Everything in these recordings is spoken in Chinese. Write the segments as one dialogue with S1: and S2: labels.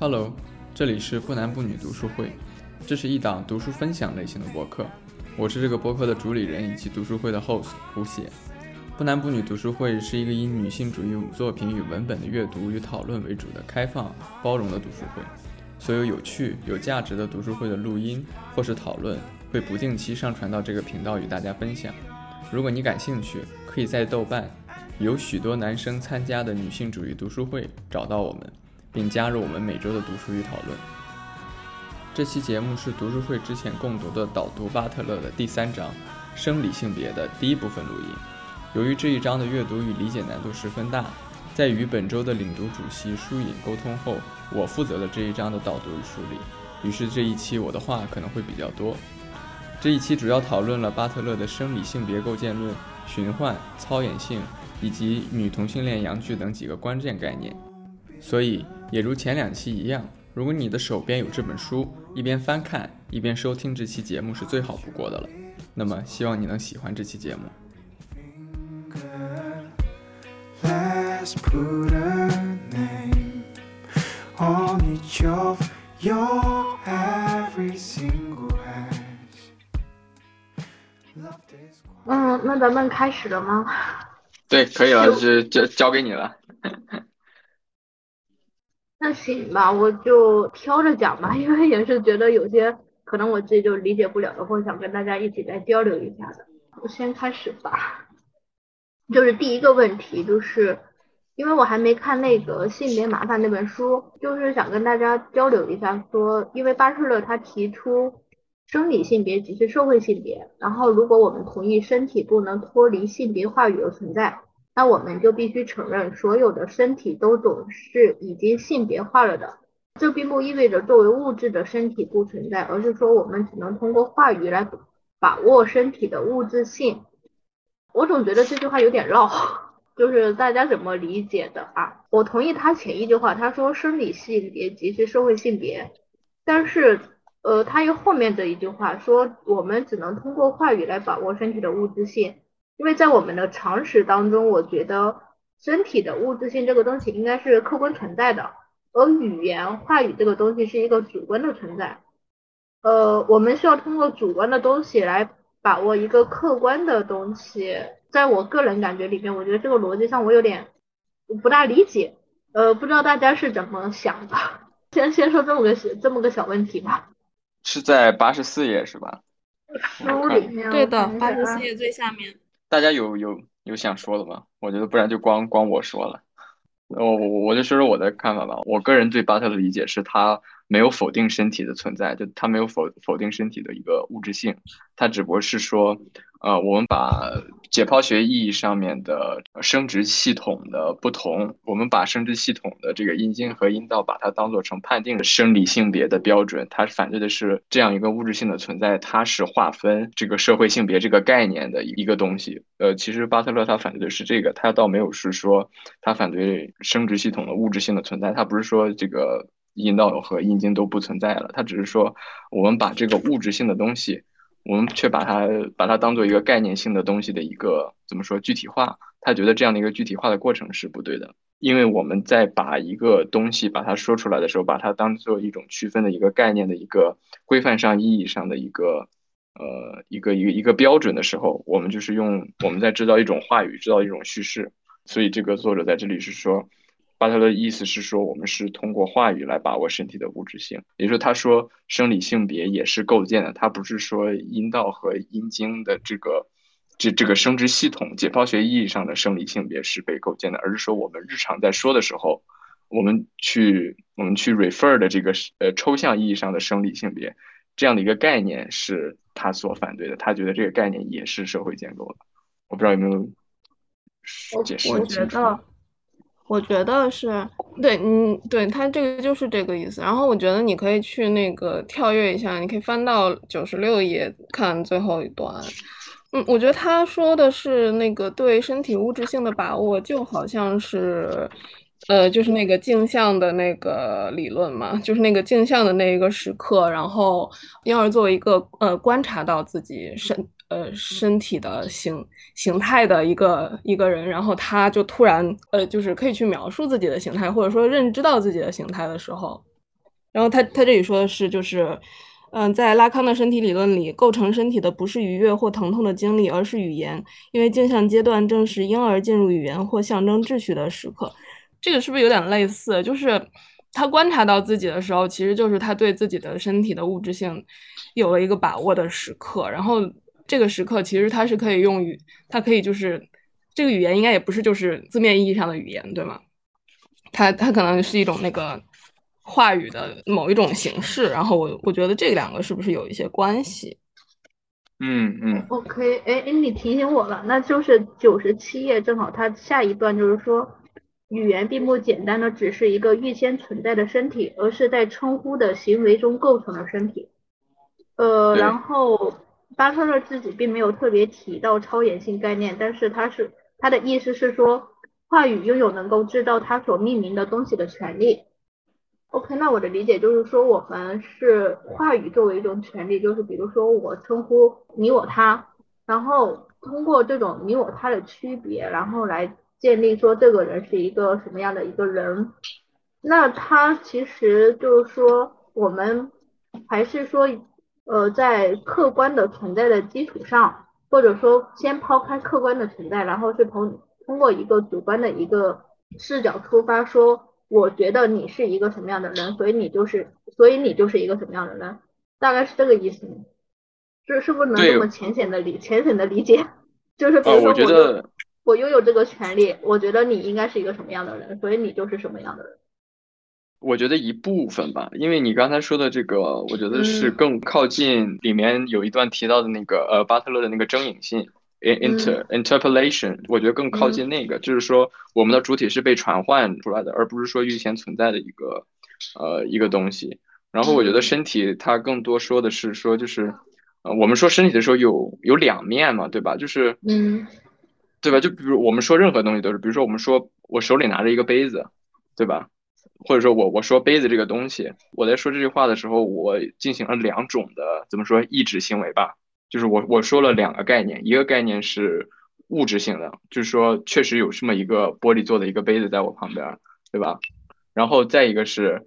S1: Hello，这里是不男不女读书会，这是一档读书分享类型的播客，我是这个播客的主理人以及读书会的 host 胡写。不男不女读书会是一个以女性主义作品与文本的阅读与讨论为主的开放、包容的读书会。所有有趣、有价值的读书会的录音或是讨论会不定期上传到这个频道与大家分享。如果你感兴趣，可以在豆瓣有许多男生参加的女性主义读书会找到我们，并加入我们每周的读书与讨论。这期节目是读书会之前共读的导读巴特勒的第三章“生理性别”的第一部分录音。由于这一章的阅读与理解难度十分大，在与本周的领读主席舒颖沟通后，我负责了这一章的导读与梳理。于是这一期我的话可能会比较多。这一期主要讨论了巴特勒的生理性别构建论、循环、操演性以及女同性恋阳具等几个关键概念。所以，也如前两期一样，如果你的手边有这本书，一边翻看一边收听这期节目是最好不过的了。那么，希望你能喜欢这期节目。
S2: Let's put a name on each of your every single hash. Love is
S3: 嗯，那咱们开始了吗？
S1: 对，可以了，就就交给你了。
S3: 那行吧，我就挑着讲吧，因为也是觉得有些可能我自己就理解不了的，或者想跟大家一起来交流一下的。我先开始吧，就是第一个问题，就是因为我还没看那个《性别麻烦》那本书，就是想跟大家交流一下说，因为巴特勒他提出生理性别即是社会性别，然后如果我们同意身体不能脱离性别话语的存在，那我们就必须承认所有的身体都总是已经性别化了的。这并不意味着作为物质的身体不存在，而是说我们只能通过话语来把握身体的物质性。我总觉得这句话有点绕，就是大家怎么理解的啊？我同意他前一句话，他说生理性别即是社会性别，但是呃，他又后面的一句话说我们只能通过话语来把握身体的物质性。因为在我们的常识当中，我觉得身体的物质性这个东西应该是客观存在的，而语言话语这个东西是一个主观的存在。呃，我们需要通过主观的东西来把握一个客观的东西。在我个人感觉里面，我觉得这个逻辑上我有点不大理解。呃，不知道大家是怎么想的？先先说这么个这么个小问题吧。
S1: 是在八十四页是吧？
S3: 书里面
S4: 对的八十四页最下面。
S1: 大家有有有想说的吗？我觉得不然就光光我说了。我我我就说说我的看法吧。我个人对巴特的理解是，他没有否定身体的存在，就他没有否否定身体的一个物质性，他只不过是说，呃，我们把解剖学意义上面的生殖系统的不同，我们把生殖系统的这个阴茎和阴道，把它当做成判定的生理性别的标准，它反对的是这样一个物质性的存在，它是划分这个社会性别这个概念的一个东西。呃，其实巴特勒他反对的是这个，他倒没有是说他反对生殖系统的物质性的存在，他不是说这个阴道和阴茎都不存在了，他只是说我们把这个物质性的东西。我们却把它把它当做一个概念性的东西的一个怎么说具体化？他觉得这样的一个具体化的过程是不对的，因为我们在把一个东西把它说出来的时候，把它当做一种区分的一个概念的一个规范上意义上的一个呃一个一个一个标准的时候，我们就是用我们在制造一种话语，制造一种叙事。所以这个作者在这里是说。巴特勒的意思是说，我们是通过话语来把握身体的物质性，也就是说，他说生理性别也是构建的，他不是说阴道和阴茎的这个这这个生殖系统，解剖学意义上的生理性别是被构建的，而是说我们日常在说的时候，我们去我们去 refer 的这个呃抽象意义上的生理性别这样的一个概念是他所反对的，他觉得这个概念也是社会建构的，我不知道有没有解释清楚。
S4: 觉得，我觉得是对，嗯，对，他这个就是这个意思。然后我觉得你可以去那个跳跃一下，你可以翻到九十六页看最后一段。嗯，我觉得他说的是那个对身体物质性的把握，就好像是呃，就是那个镜像的那个理论嘛，就是那个镜像的那一个时刻，然后婴儿作为一个呃观察到自己身呃身体的形形态的一个一个人，然后他就突然呃就是可以去描述自己的形态，或者说认知到自己的形态的时候，然后他他这里说的是就是。嗯，在拉康的身体理论里，构成身体的不是愉悦或疼痛的经历，而是语言，因为镜像阶段正是婴儿进入语言或象征秩序的时刻。这个是不是有点类似？就是他观察到自己的时候，其实就是他对自己的身体的物质性有了一个把握的时刻。然后这个时刻其实它是可以用语，它可以就是这个语言应该也不是就是字面意义上的语言，对吗？它它可能是一种那个。话语的某一种形式，然后我我觉得这两个是不是有一些关系？
S1: 嗯嗯。
S3: OK，哎哎，你提醒我了，那就是九十七页，正好它下一段就是说，语言并不简单的只是一个预先存在的身体，而是在称呼的行为中构成的身体。呃，然后巴特勒自己并没有特别提到超演性概念，但是他是他的意思是说，话语拥有能够知道他所命名的东西的权利。OK，那我的理解就是说，我们是话语作为一种权利，就是比如说我称呼你我他，然后通过这种你我他的区别，然后来建立说这个人是一个什么样的一个人。那他其实就是说，我们还是说，呃，在客观的存在的基础上，或者说先抛开客观的存在，然后去从通过一个主观的一个视角出发说。我觉得你是一个什么样的人，所以你就是，所以你就是一个什么样的人，大概是这个意思。是是不是能这么浅显的理浅显的理解？就是比如说我我拥有这个权利，我觉得你应该是一个什么样的人，所以你就是什么样的人。
S1: 我觉得一部分吧，因为你刚才说的这个，我觉得是更靠近里面有一段提到的那个呃巴特勒的那个征引性。inter interpolation，我觉得更靠近那个，就是说我们的主体是被传唤出来的，而不是说预先存在的一个呃一个东西。然后我觉得身体它更多说的是说，就是呃我们说身体的时候有有两面嘛，对吧？就是
S3: 嗯，
S1: 对吧？就比如我们说任何东西都是，比如说我们说我手里拿着一个杯子，对吧？或者说我我说杯子这个东西，我在说这句话的时候，我进行了两种的怎么说抑制行为吧。就是我我说了两个概念，一个概念是物质性的，就是说确实有这么一个玻璃做的一个杯子在我旁边，对吧？然后再一个是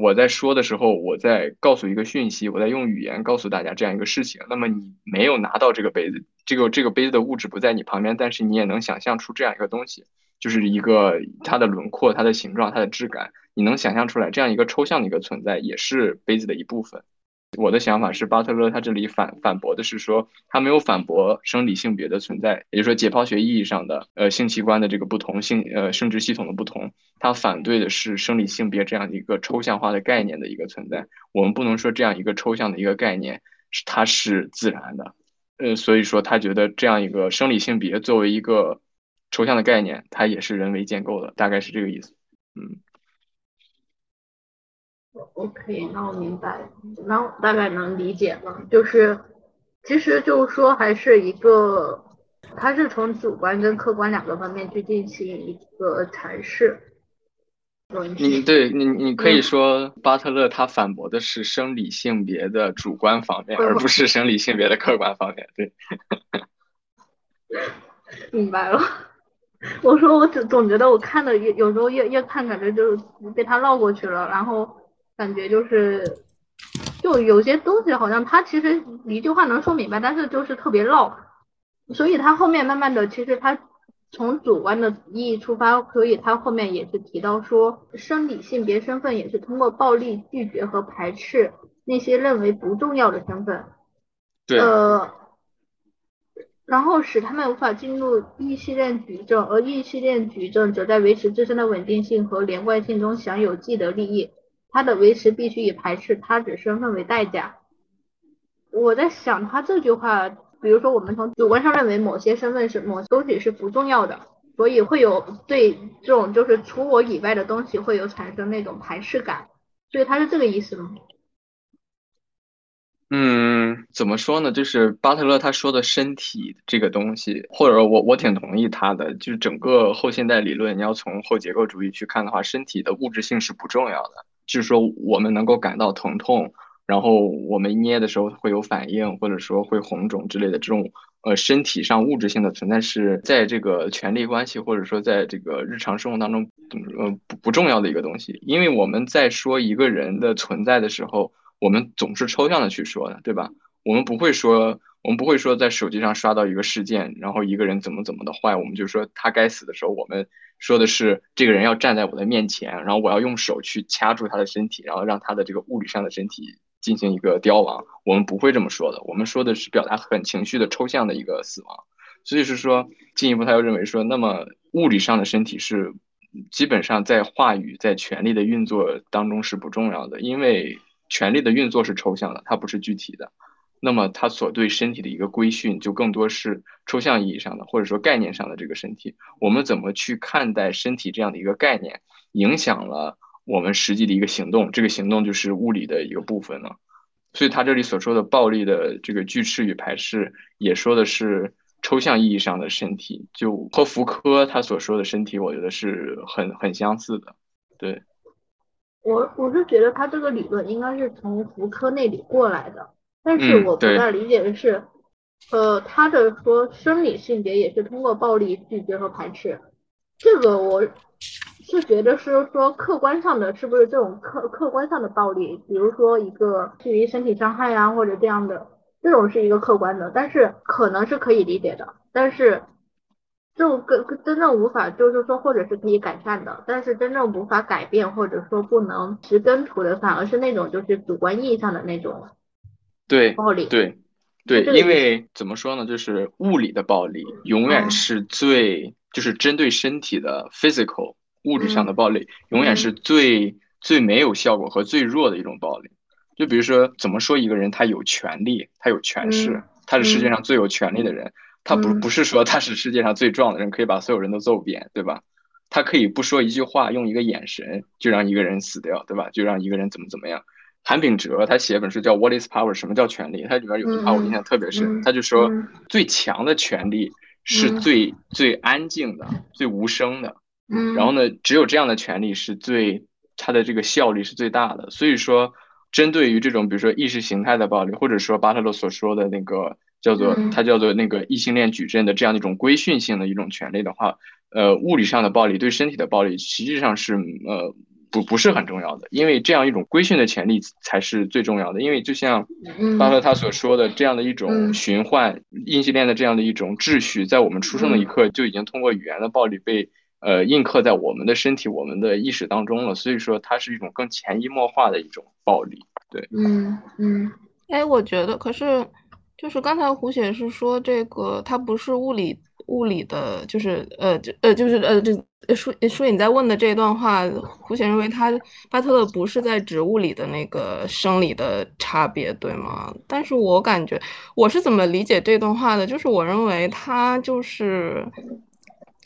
S1: 我在说的时候，我在告诉一个讯息，我在用语言告诉大家这样一个事情。那么你没有拿到这个杯子，这个这个杯子的物质不在你旁边，但是你也能想象出这样一个东西，就是一个它的轮廓、它的形状、它的质感，你能想象出来这样一个抽象的一个存在，也是杯子的一部分。我的想法是，巴特勒他这里反反驳的是说，他没有反驳生理性别的存在，也就是说解剖学意义上的呃性器官的这个不同性呃生殖系统的不同，他反对的是生理性别这样一个抽象化的概念的一个存在。我们不能说这样一个抽象的一个概念是它是自然的，呃，所以说他觉得这样一个生理性别作为一个抽象的概念，它也是人为建构的，大概是这个意思，嗯。
S3: OK，那我明白，那我大概能理解了。就是，其实就是说，还是一个，它是从主观跟客观两个方面去进行一个阐释。
S1: 你对你，你可以说巴特勒他反驳的是生理性别的主观方面，而不是生理性别的客观方面。对，
S3: 明白了。我说我总总觉得我看的越有时候越越看，感觉就是被他绕过去了，然后。感觉就是，就有些东西好像他其实一句话能说明白，但是就是特别绕，所以他后面慢慢的，其实他从主观的意义出发，所以他后面也是提到说，生理性别身份也是通过暴力拒绝和排斥那些认为不重要的身份，
S1: 对，
S3: 呃，然后使他们无法进入异性恋矩阵，而异性恋矩阵则在维持自身的稳定性和连贯性中享有既得利益。它的维持必须以排斥他者身份为代价。我在想他这句话，比如说我们从主观上认为某些身份是某些东西是不重要的，所以会有对这种就是除我以外的东西会有产生那种排斥感，所以他是这个意思吗？
S1: 嗯，怎么说呢？就是巴特勒他说的身体这个东西，或者我我挺同意他的。就是整个后现代理论，你要从后结构主义去看的话，身体的物质性是不重要的。就是说，我们能够感到疼痛，然后我们捏的时候会有反应，或者说会红肿之类的这种呃身体上物质性的存在，是在这个权力关系或者说在这个日常生活当中，呃不不重要的一个东西。因为我们在说一个人的存在的时候。我们总是抽象的去说的，对吧？我们不会说，我们不会说在手机上刷到一个事件，然后一个人怎么怎么的坏，我们就说他该死的时候，我们说的是这个人要站在我的面前，然后我要用手去掐住他的身体，然后让他的这个物理上的身体进行一个凋亡。我们不会这么说的，我们说的是表达很情绪的抽象的一个死亡。所以是说，进一步他又认为说，那么物理上的身体是基本上在话语在权力的运作当中是不重要的，因为。权力的运作是抽象的，它不是具体的。那么，它所对身体的一个规训，就更多是抽象意义上的，或者说概念上的这个身体。我们怎么去看待身体这样的一个概念，影响了我们实际的一个行动？这个行动就是物理的一个部分呢。所以，他这里所说的暴力的这个拒斥与排斥，也说的是抽象意义上的身体，就和福柯他所说的身体，我觉得是很很相似的。对。
S3: 我我是觉得他这个理论应该是从福柯那里过来的，但是我不太理解的是，呃，他的说生理性别也是通过暴力拒绝和排斥，这个我是觉得是说客观上的是不是这种客客观上的暴力，比如说一个基于身体伤害啊或者这样的，这种是一个客观的，但是可能是可以理解的，但是。就跟真正无法，就是说，或者是可以改善的，但是真正无法改变，或者说不能植根除的，反而是那种就是主观意义上的那种
S1: 对
S3: 暴力。
S1: 对对，因为怎么说呢，就是物理的暴力永远是最，就是针对身体的 physical 物质上的暴力，永远是最最没有效果和最弱的一种暴力。就比如说，怎么说一个人他有权利，他有权势，他是世界上最有权利的人。他不不是说他是世界上最壮的人，可以把所有人都揍扁，对吧？他可以不说一句话，用一个眼神就让一个人死掉，对吧？就让一个人怎么怎么样。韩炳哲他写一本书叫《What Is Power》，什么叫权力？他里边有句话我印象特别深，他就说最强的权力是最最安静的、最无声的。然后呢，只有这样的权力是最它的这个效力是最大的。所以说，针对于这种比如说意识形态的暴力，或者说巴特勒所说的那个。叫做他叫做那个异性恋矩阵的这样一种规训性的一种权利的话，呃，物理上的暴力对身体的暴力实际上是呃不不是很重要的，因为这样一种规训的潜力才是最重要的。因为就像巴特他所说的这样的一种循环异性恋的这样的一种秩序，在我们出生的一刻就已经通过语言的暴力被呃印刻在我们的身体、我们的意识当中了。所以说，它是一种更潜移默化的一种暴力。对，
S3: 嗯嗯，
S4: 哎，我觉得可是。就是刚才胡雪是说这个，它不是物理物理的，就是呃，就呃，就是呃，这说说你在问的这一段话，胡雪认为他巴特勒不是在指物理的那个生理的差别，对吗？但是我感觉我是怎么理解这段话的？就是我认为他就是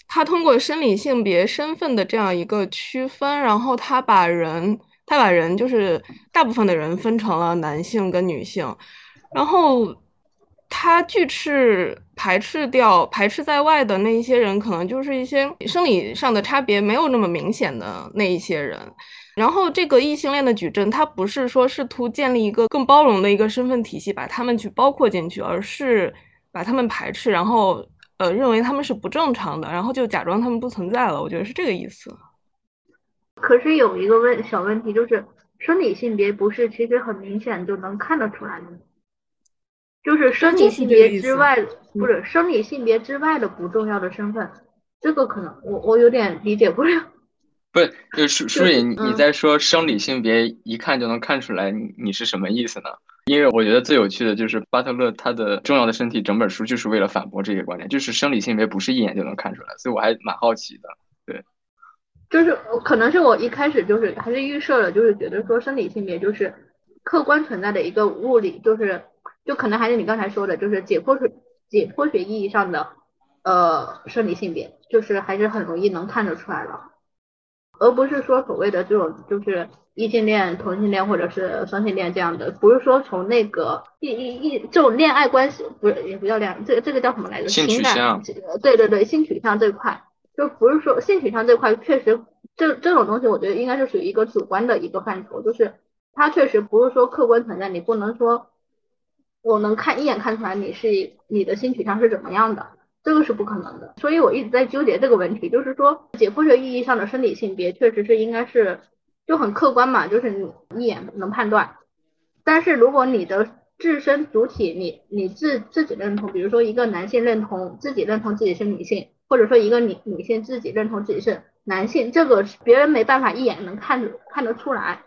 S4: 他通过生理性别身份的这样一个区分，然后他把人他把人就是大部分的人分成了男性跟女性，然后。他拒斥、排斥掉、排斥在外的那一些人，可能就是一些生理上的差别没有那么明显的那一些人。然后，这个异性恋的矩阵，它不是说试图建立一个更包容的一个身份体系，把他们去包括进去，而是把他们排斥，然后呃认为他们是不正常的，然后就假装他们不存在了。我觉得是这个意思。
S3: 可是有一个问小问题，就是生理性别不是其实很明显就能看得出来的吗。就是生理性别之外，或者生理性别之外的不重要的身份，这个可能我我有点理解不了。
S1: 不是，就是舒颖，你在说生理性别一看就能看出来，你你是什么意思呢？因为我觉得最有趣的就是巴特勒他的重要的身体整本书就是为了反驳这些观点，就是生理性别不是一眼就能看出来，所以我还蛮好奇的。对，
S3: 就是可能是我一开始就是还是预设了，就是觉得说生理性别就是客观存在的一个物理，就是。就可能还是你刚才说的，就是解剖学解剖学意义上的呃生理性别，就是还是很容易能看得出来了。而不是说所谓的这种就是异性恋、同性恋或者是双性恋这样的，不是说从那个一一一这种恋爱关系，不是也不叫恋爱，这个这个叫什么来着？
S1: 性取
S3: 情感
S1: 向
S3: 对对对，性取向这块，就不是说性取向这块确实这这种东西，我觉得应该是属于一个主观的一个范畴，就是它确实不是说客观存在，你不能说我能看一眼看出来你是你的性取向是怎么样的。这个是不可能的，所以我一直在纠结这个问题，就是说解剖学意义上的生理性别确实是应该是就很客观嘛，就是你一眼能判断。但是如果你的自身主体，你你自自己认同，比如说一个男性认同自己认同自己是女性，或者说一个女女性自己认同自己是男性，这个别人没办法一眼能看看得出来。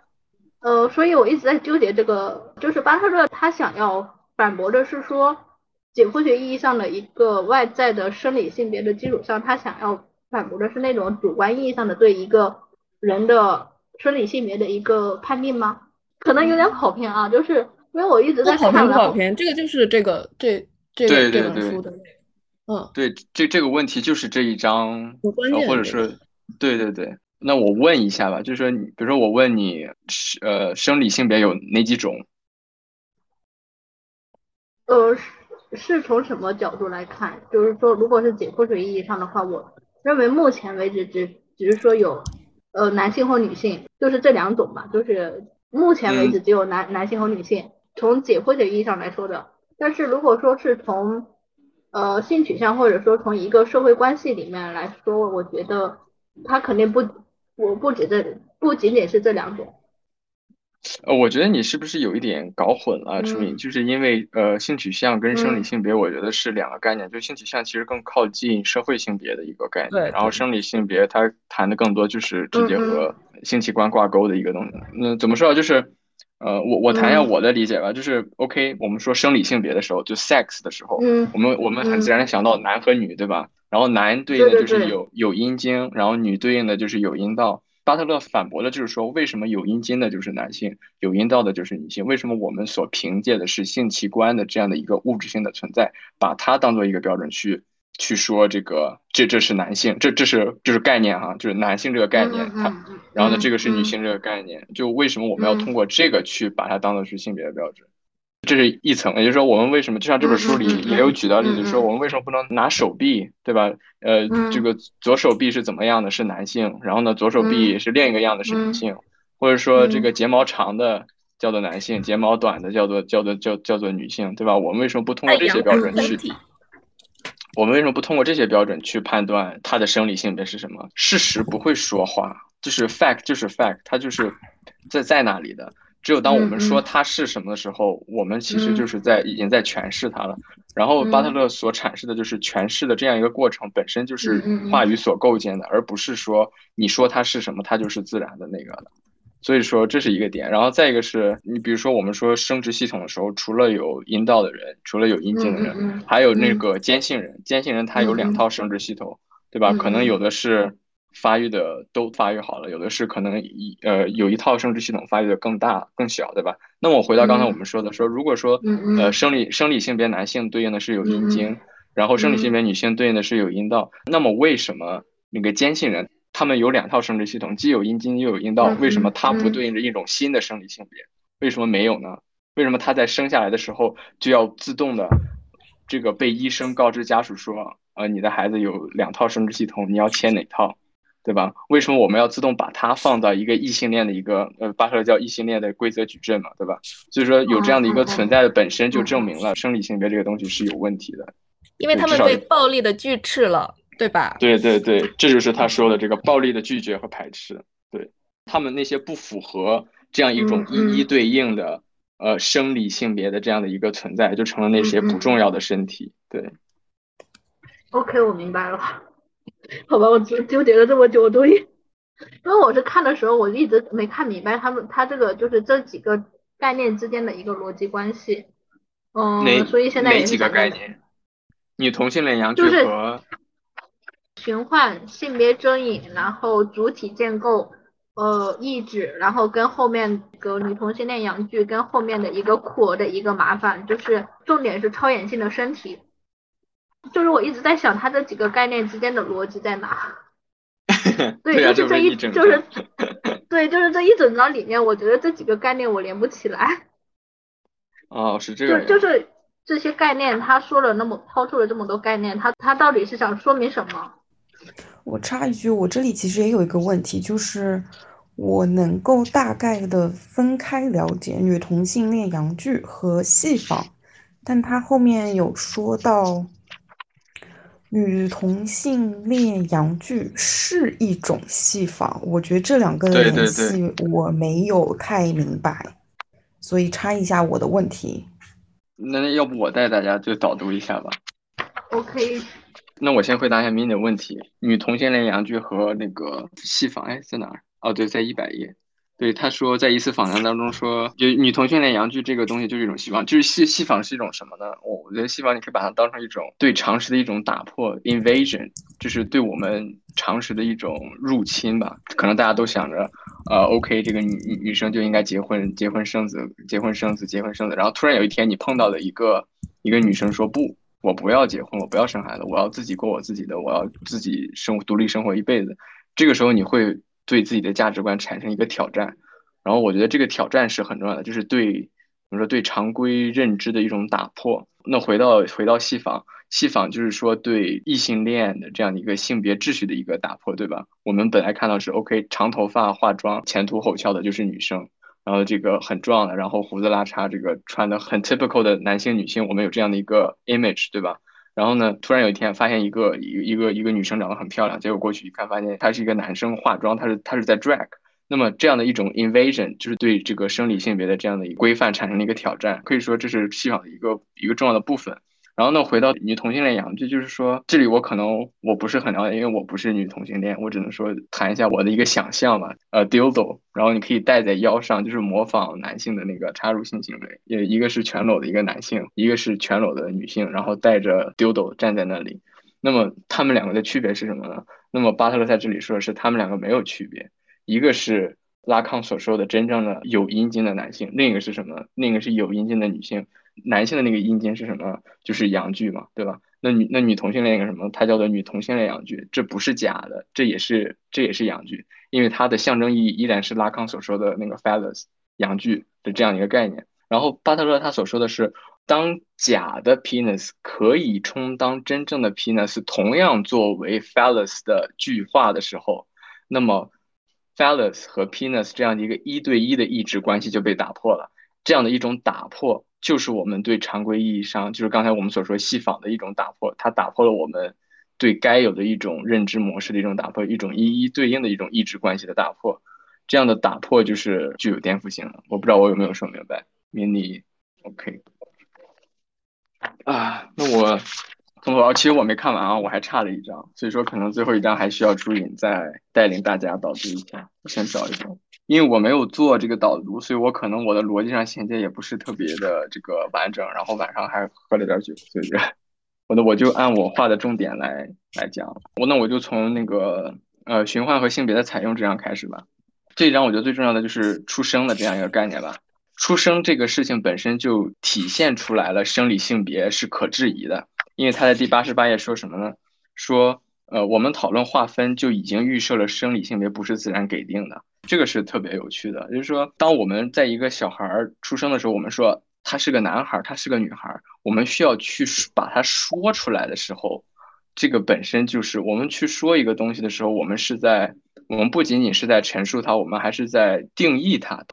S3: 呃，所以我一直在纠结这个，就是巴特勒他想要反驳的是说。解剖学意义上的一个外在的生理性别的基础上，他想要反驳的是那种主观意义上的对一个人的生理性别的一个判定吗？可能有点跑偏啊，就是因为我一直在看。
S4: 跑偏跑偏，这个就是这个这这个
S1: 这
S4: 本书的嗯，
S1: 对，这这个问题就是这一章，或者是对对对。那我问一下吧，就是说，比如说我问你，呃，生理性别有哪几种？
S3: 呃。是从什么角度来看？就是说，如果是解剖学意义上的话，我认为目前为止只只是说有，呃，男性或女性，就是这两种吧，就是目前为止只有男男性和女性。从解剖学意义上来说的，但是如果说是从，呃，性取向或者说从一个社会关系里面来说，我觉得它肯定不，我不止这不仅仅是这两种。
S1: 呃，我觉得你是不是有一点搞混了，初敏？就是因为呃，性取向跟生理性别，我觉得是两个概念。就性取向其实更靠近社会性别的一个概念，然后生理性别它谈的更多就是直接和性器官挂钩的一个东西。那怎么说？就是呃，我我谈一下我的理解吧。就是 OK，我们说生理性别的时候，就 sex 的时候，我们我们很自然的想到男和女，对吧？然后男对应的就是有有阴茎，然后女对应的就是有阴道。巴特勒反驳的就是说，为什么有阴茎的就是男性，有阴道的就是女性？为什么我们所凭借的是性器官的这样的一个物质性的存在，把它当做一个标准去去说这个这这是男性，这这是就是概念哈，就是男性这个概念，它然后呢这个是女性这个概念，就为什么我们要通过这个去把它当做是性别的标准？这是一层，也就是说，我们为什么就像这本书里也有举到例子，说我们为什么不能拿手臂，对吧？呃，这个左手臂是怎么样的，是男性，然后呢，左手臂是另一个样的，是女性，或者说这个睫毛长的叫做男性，睫毛短的叫做叫做叫叫做女性，对吧？我们为什么不通过这些标准去？我们为什么不通过这些标准去判断他的生理性别是什么？事实不会说话，就是 fact 就是 fact，它就是在在那里的。只有当我们说它是什么的时候，我们其实就是在已经在诠释它了。然后巴特勒所阐释的就是诠释的这样一个过程，本身就是话语所构建的，而不是说你说它是什么，它就是自然的那个的。所以说这是一个点。然后再一个是你比如说我们说生殖系统的时候，除了有阴道的人，除了有阴茎的人，还有那个坚性人。坚性人他有两套生殖系统，对吧？可能有的是。发育的都发育好了，有的是可能一呃有一套生殖系统发育的更大更小，对吧？那我回到刚才我们说的，说如果说呃生理生理性别男性对应的是有阴茎，然后生理性别女性对应的是有阴道，那么为什么那个坚信人他们有两套生殖系统，既有阴茎又有阴道，为什么他不对应着一种新的生理性别？为什么没有呢？为什么他在生下来的时候就要自动的这个被医生告知家属说，呃你的孩子有两套生殖系统，你要切哪套？对吧？为什么我们要自动把它放到一个异性恋的一个呃，巴特勒叫异性恋的规则矩阵嘛，对吧？所以说有这样的一个存在的本身就证明了生理性别这个东西是有问题的，
S4: 因为他们被暴力的拒斥了，对吧？
S1: 对对对，这就是他说的这个暴力的拒绝和排斥。对他们那些不符合这样一种一一对应的呃生理性别的这样的一个存在，就成了那些不重要的身体。对。
S3: OK，我明白了。好吧，我纠纠结了这么久，我终于，因为我是看的时候，我一直没看明白他们他这个就是这几个概念之间的一个逻辑关系，嗯，所以现在
S1: 哪几个概念？女同性恋阳具和
S3: 循环性别争议，然后主体建构，呃，意志，然后跟后面个女同性恋阳具跟后面的一个酷儿的一个麻烦，就是重点是超演性的身体。就是我一直在想，它这几个概念之间的逻辑在哪？对，就是这一就是对，就是这一整章里面，我觉得这几个概念我连不起来，
S1: 哦，是这个样，
S3: 就是这些概念，他说了那么抛出了这么多概念，他他到底是想说明什么？
S5: 我插一句，我这里其实也有一个问题，就是我能够大概的分开了解女同性恋阳具和戏仿，但他后面有说到女同性恋阳具是一种戏法，我觉得这两个的联系我没有太明白，所以插一下我的问题。
S1: 那要不我带大家就导读一下吧。
S3: OK，
S1: 那我先回答一下 mini 的问题：女同性恋阳具和那个戏法，哎，在哪儿？哦，对，在一百页。对，他说在一次访谈当中说，就女同性恋洋剧这个东西就是一种希望，就是戏戏仿是一种什么呢？我我觉得戏仿你可以把它当成一种对常识的一种打破 invasion，就是对我们常识的一种入侵吧。可能大家都想着，呃，OK，这个女女生就应该结婚结婚生子结婚生子结婚生子，然后突然有一天你碰到了一个一个女生说不，我不要结婚，我不要生孩子，我要自己过我自己的，我要自己生独立生活一辈子。这个时候你会对自己的价值观产生一个挑战，然后我觉得这个挑战是很重要的，就是对怎么说对常规认知的一种打破。那回到回到戏仿，戏仿就是说对异性恋的这样的一个性别秩序的一个打破，对吧？我们本来看到是 OK 长头发化妆前凸后翘的就是女生，然后这个很壮的，然后胡子拉碴，这个穿的很 typical 的男性女性，我们有这样的一个 image，对吧？然后呢，突然有一天发现一个一个一个一个女生长得很漂亮，结果过去一看，发现她是一个男生化妆，她是她是在 drag。那么这样的一种 invasion 就是对这个生理性别的这样的一个规范产生了一个挑战，可以说这是戏仿的一个一个重要的部分。然后呢，回到女同性恋养剧，就是说这里我可能我不是很了解，因为我不是女同性恋，我只能说谈一下我的一个想象吧。呃，dildo，然后你可以戴在腰上，就是模仿男性的那个插入性行为，也一个是全裸的一个男性，一个是全裸的女性，然后带着 dildo 站在那里。那么他们两个的区别是什么呢？那么巴特勒在这里说的是他们两个没有区别，一个是拉康所说的真正的有阴茎的男性，另一个是什么？另一个是有阴茎的女性。男性的那个阴茎是什么？就是阳具嘛，对吧？那女那女同性恋一个什么？它叫做女同性恋阳具，这不是假的，这也是这也是阳具，因为它的象征意义依然是拉康所说的那个 phallus 阳具的这样一个概念。然后巴特勒他所说的是，当假的 penis 可以充当真正的 penis，同样作为 phallus 的具化的时候，那么 phallus 和 penis 这样的一个一对一的意志关系就被打破了。这样的一种打破，就是我们对常规意义上，就是刚才我们所说戏仿的一种打破，它打破了我们对该有的一种认知模式的一种打破，一种一一对应的一种意志关系的打破。这样的打破就是具有颠覆性的。我不知道我有没有说明白，mini OK 啊？那我从头，其实我没看完啊，我还差了一张，所以说可能最后一张还需要朱颖再带领大家导读一下。我先找一找。因为我没有做这个导读，所以我可能我的逻辑上衔接也不是特别的这个完整，然后晚上还喝了点酒，所以我的我就按我画的重点来来讲。我那我就从那个呃循环和性别的采用这样开始吧。这一章我觉得最重要的就是出生的这样一个概念吧。出生这个事情本身就体现出来了生理性别是可质疑的，因为他在第八十八页说什么呢？说呃我们讨论划分就已经预设了生理性别不是自然给定的。这个是特别有趣的，就是说，当我们在一个小孩儿出生的时候，我们说他是个男孩，他是个女孩，我们需要去把它说出来的时候，这个本身就是我们去说一个东西的时候，我们是在，我们不仅仅是在陈述它，我们还是在定义它。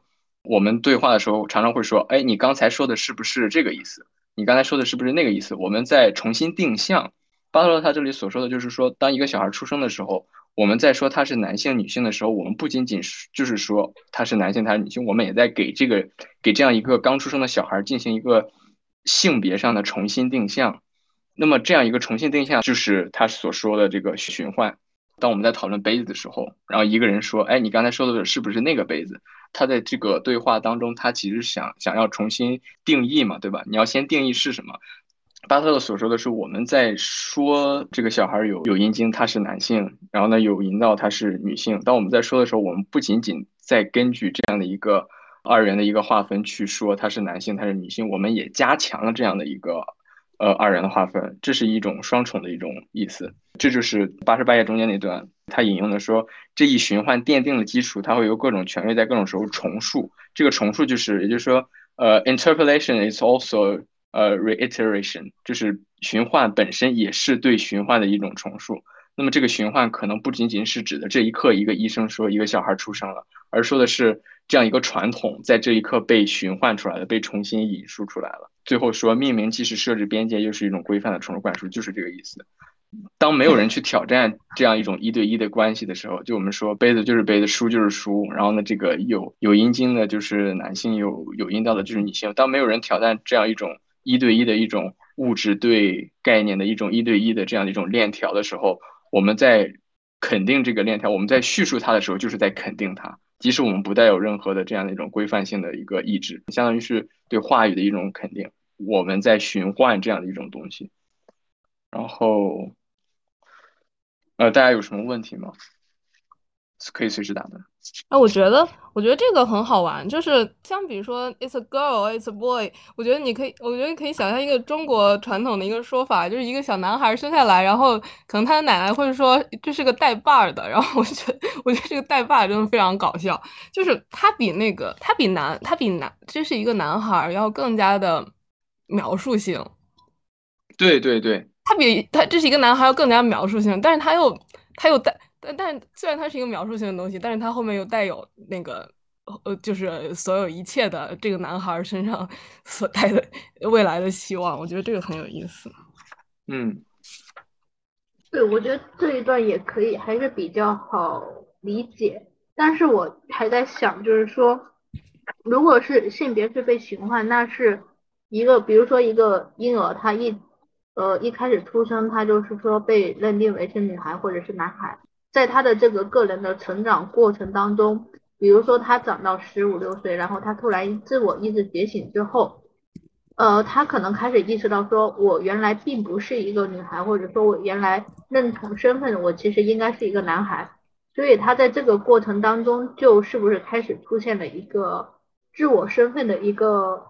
S1: 我们对话的时候常常会说，哎，你刚才说的是不是这个意思？你刚才说的是不是那个意思？我们在重新定向。巴特勒他这里所说的就是说，当一个小孩出生的时候。我们在说他是男性、女性的时候，我们不仅仅是就是说他是男性，他是女性，我们也在给这个给这样一个刚出生的小孩进行一个性别上的重新定向。那么这样一个重新定向，就是他所说的这个循环。当我们在讨论杯子的时候，然后一个人说：“哎，你刚才说的是不是那个杯子？”他在这个对话当中，他其实想想要重新定义嘛，对吧？你要先定义是什么。巴特勒所说的是，我们在说这个小孩有有阴茎，他是男性，然后呢有阴道，他是女性。当我们在说的时候，我们不仅仅在根据这样的一个二元的一个划分去说他是男性，他是女性，我们也加强了这样的一个呃二元的划分，这是一种双重的一种意思。这就是八十八页中间那段，他引用的说，这一循环奠定了基础，它会由各种权威在各种时候重述。这个重述就是，也就是说，呃，interpolation is also 呃 reiteration，就是循环本身也是对循环的一种重述。那么这个循环可能不仅仅是指的这一刻一个医生说一个小孩出生了，而说的是这样一个传统在这一刻被循环出来的，被重新引述出来了。最后说命名既是设置边界，又是一种规范的重复灌输，就是这个意思。当没有人去挑战这样一种一对一的关系的时候，就我们说杯子就是杯子，书就是书，然后呢，这个有有阴茎的就是男性，有有阴道的就是女性。当没有人挑战这样一种一对一的一种物质对概念的一种一对一的这样的一种链条的时候。我们在肯定这个链条，我们在叙述它的时候，就是在肯定它，即使我们不带有任何的这样的一种规范性的一个意志，相当于是对话语的一种肯定。我们在循环这样的一种东西。然后，呃，大家有什么问题吗？可以随时打的。
S4: 哎，我觉得，我觉得这个很好玩，就是相比说 "It's a girl, It's a boy"，我觉得你可以，我觉得你可以想象一个中国传统的一个说法，就是一个小男孩生下来，然后可能他的奶奶会说这是个带把儿的，然后我觉得，我觉得这个带把儿真的非常搞笑，就是他比那个，他比男，他比男，这是一个男孩要更加的描述性。
S1: 对对对，
S4: 他比他这是一个男孩要更加描述性，但是他又他又带。但但虽然它是一个描述性的东西，但是它后面又带有那个呃，就是所有一切的这个男孩身上所带的未来的希望，我觉得这个很有意思。
S1: 嗯，
S3: 对，我觉得这一段也可以，还是比较好理解。但是我还在想，就是说，如果是性别是被循环，那是一个，比如说一个婴儿，他一呃一开始出生，他就是说被认定为是女孩或者是男孩。在他的这个个人的成长过程当中，比如说他长到十五六岁，然后他突然自我意识觉醒之后，呃，他可能开始意识到说，我原来并不是一个女孩，或者说我原来认同身份，我其实应该是一个男孩。所以他在这个过程当中，就是不是开始出现了一个自我身份的一个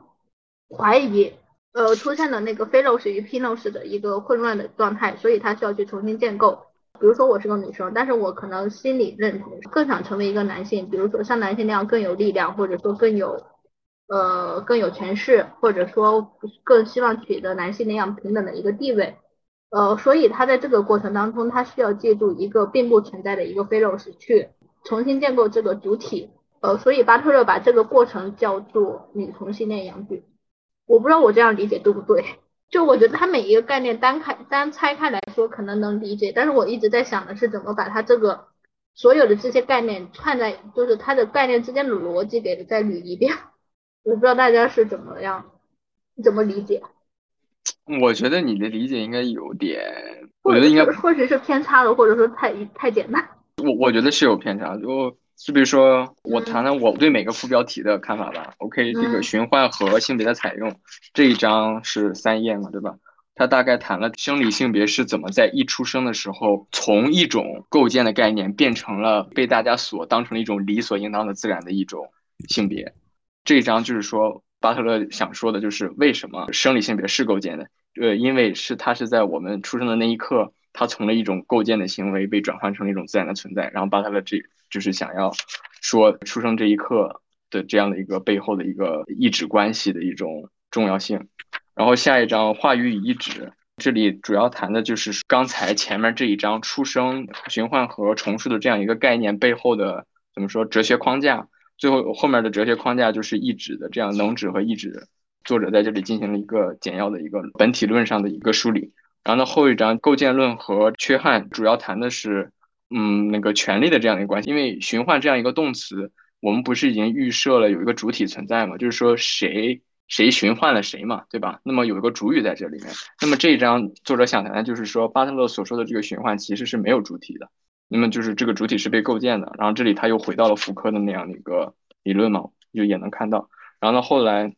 S3: 怀疑，呃，出现了那个 philos 与 pinos 的一个混乱的状态，所以他需要去重新建构。比如说我是个女生，但是我可能心理认同更想成为一个男性，比如说像男性那样更有力量，或者说更有，呃更有权势，或者说更希望取得男性那样平等的一个地位，呃，所以他在这个过程当中，他需要借助一个并不存在的一个 philos 去重新建构这个主体，呃，所以巴特勒把这个过程叫做女同性恋阳具，我不知道我这样理解对不对。就我觉得它每一个概念单开单拆开来说可能能理解，但是我一直在想的是怎么把它这个所有的这些概念串在，就是它的概念之间的逻辑给再捋一遍。我不知道大家是怎么样怎么理解。
S1: 我觉得你的理解应该有点，我觉得应该
S3: 或许是偏差了，或者说太太简单。
S1: 我我觉得是有偏差，就。就比如说，我谈谈我对每个副标题的看法吧。OK，这个循环和性别的采用这一章是三页嘛，对吧？它大概谈了生理性别是怎么在一出生的时候，从一种构建的概念变成了被大家所当成了一种理所应当的自然的一种性别。这一章就是说，巴特勒想说的就是为什么生理性别是构建的？呃，因为是它是在我们出生的那一刻。它从了一种构建的行为被转换成了一种自然的存在，然后巴特勒这就是想要说出生这一刻的这样的一个背后的一个意志关系的一种重要性。然后下一章话语与意志，这里主要谈的就是刚才前面这一章出生、循环和重塑的这样一个概念背后的怎么说哲学框架。最后后面的哲学框架就是意志的这样能指和意志，作者在这里进行了一个简要的一个本体论上的一个梳理。然后呢，后一章构建论和缺憾主要谈的是，嗯，那个权利的这样一个关系。因为循环这样一个动词，我们不是已经预设了有一个主体存在嘛？就是说谁谁循环了谁嘛，对吧？那么有一个主语在这里面。那么这一章作者想谈的就是说，巴特勒所说的这个循环其实是没有主体的。那么就是这个主体是被构建的。然后这里他又回到了福柯的那样的一个理论嘛，就也能看到。然后呢，后来。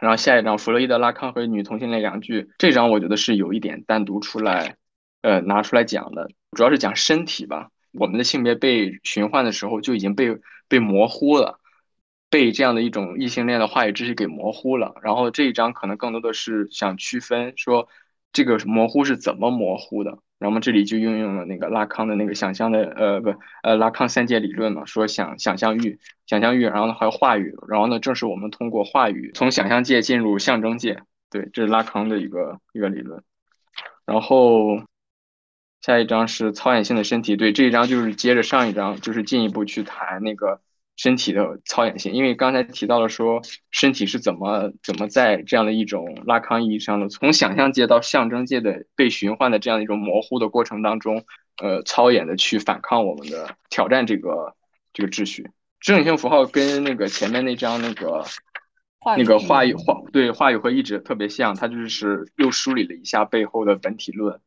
S1: 然后下一章，弗洛伊德、拉康和女同性恋两句，这章我觉得是有一点单独出来，呃，拿出来讲的，主要是讲身体吧。我们的性别被循环的时候就已经被被模糊了，被这样的一种异性恋的话语知识给模糊了。然后这一章可能更多的是想区分说，这个模糊是怎么模糊的？然后这里就运用了那个拉康的那个想象的呃不呃拉康三界理论嘛，说想想象域想象域，然后呢还有话语，然后呢正是我们通过话语从想象界进入象征界，对，这是拉康的一个一个理论。然后下一章是操演性的身体，对，这一章就是接着上一章，就是进一步去谈那个。身体的操演性，因为刚才提到了说身体是怎么怎么在这样的一种拉康意义上的从想象界到象征界的被循环的这样一种模糊的过程当中，呃，操演的去反抗我们的挑战这个这个秩序。正性符号跟那个前面那张那个那个话语话对话语和意志特别像，它就是又梳理了一下背后的本体论，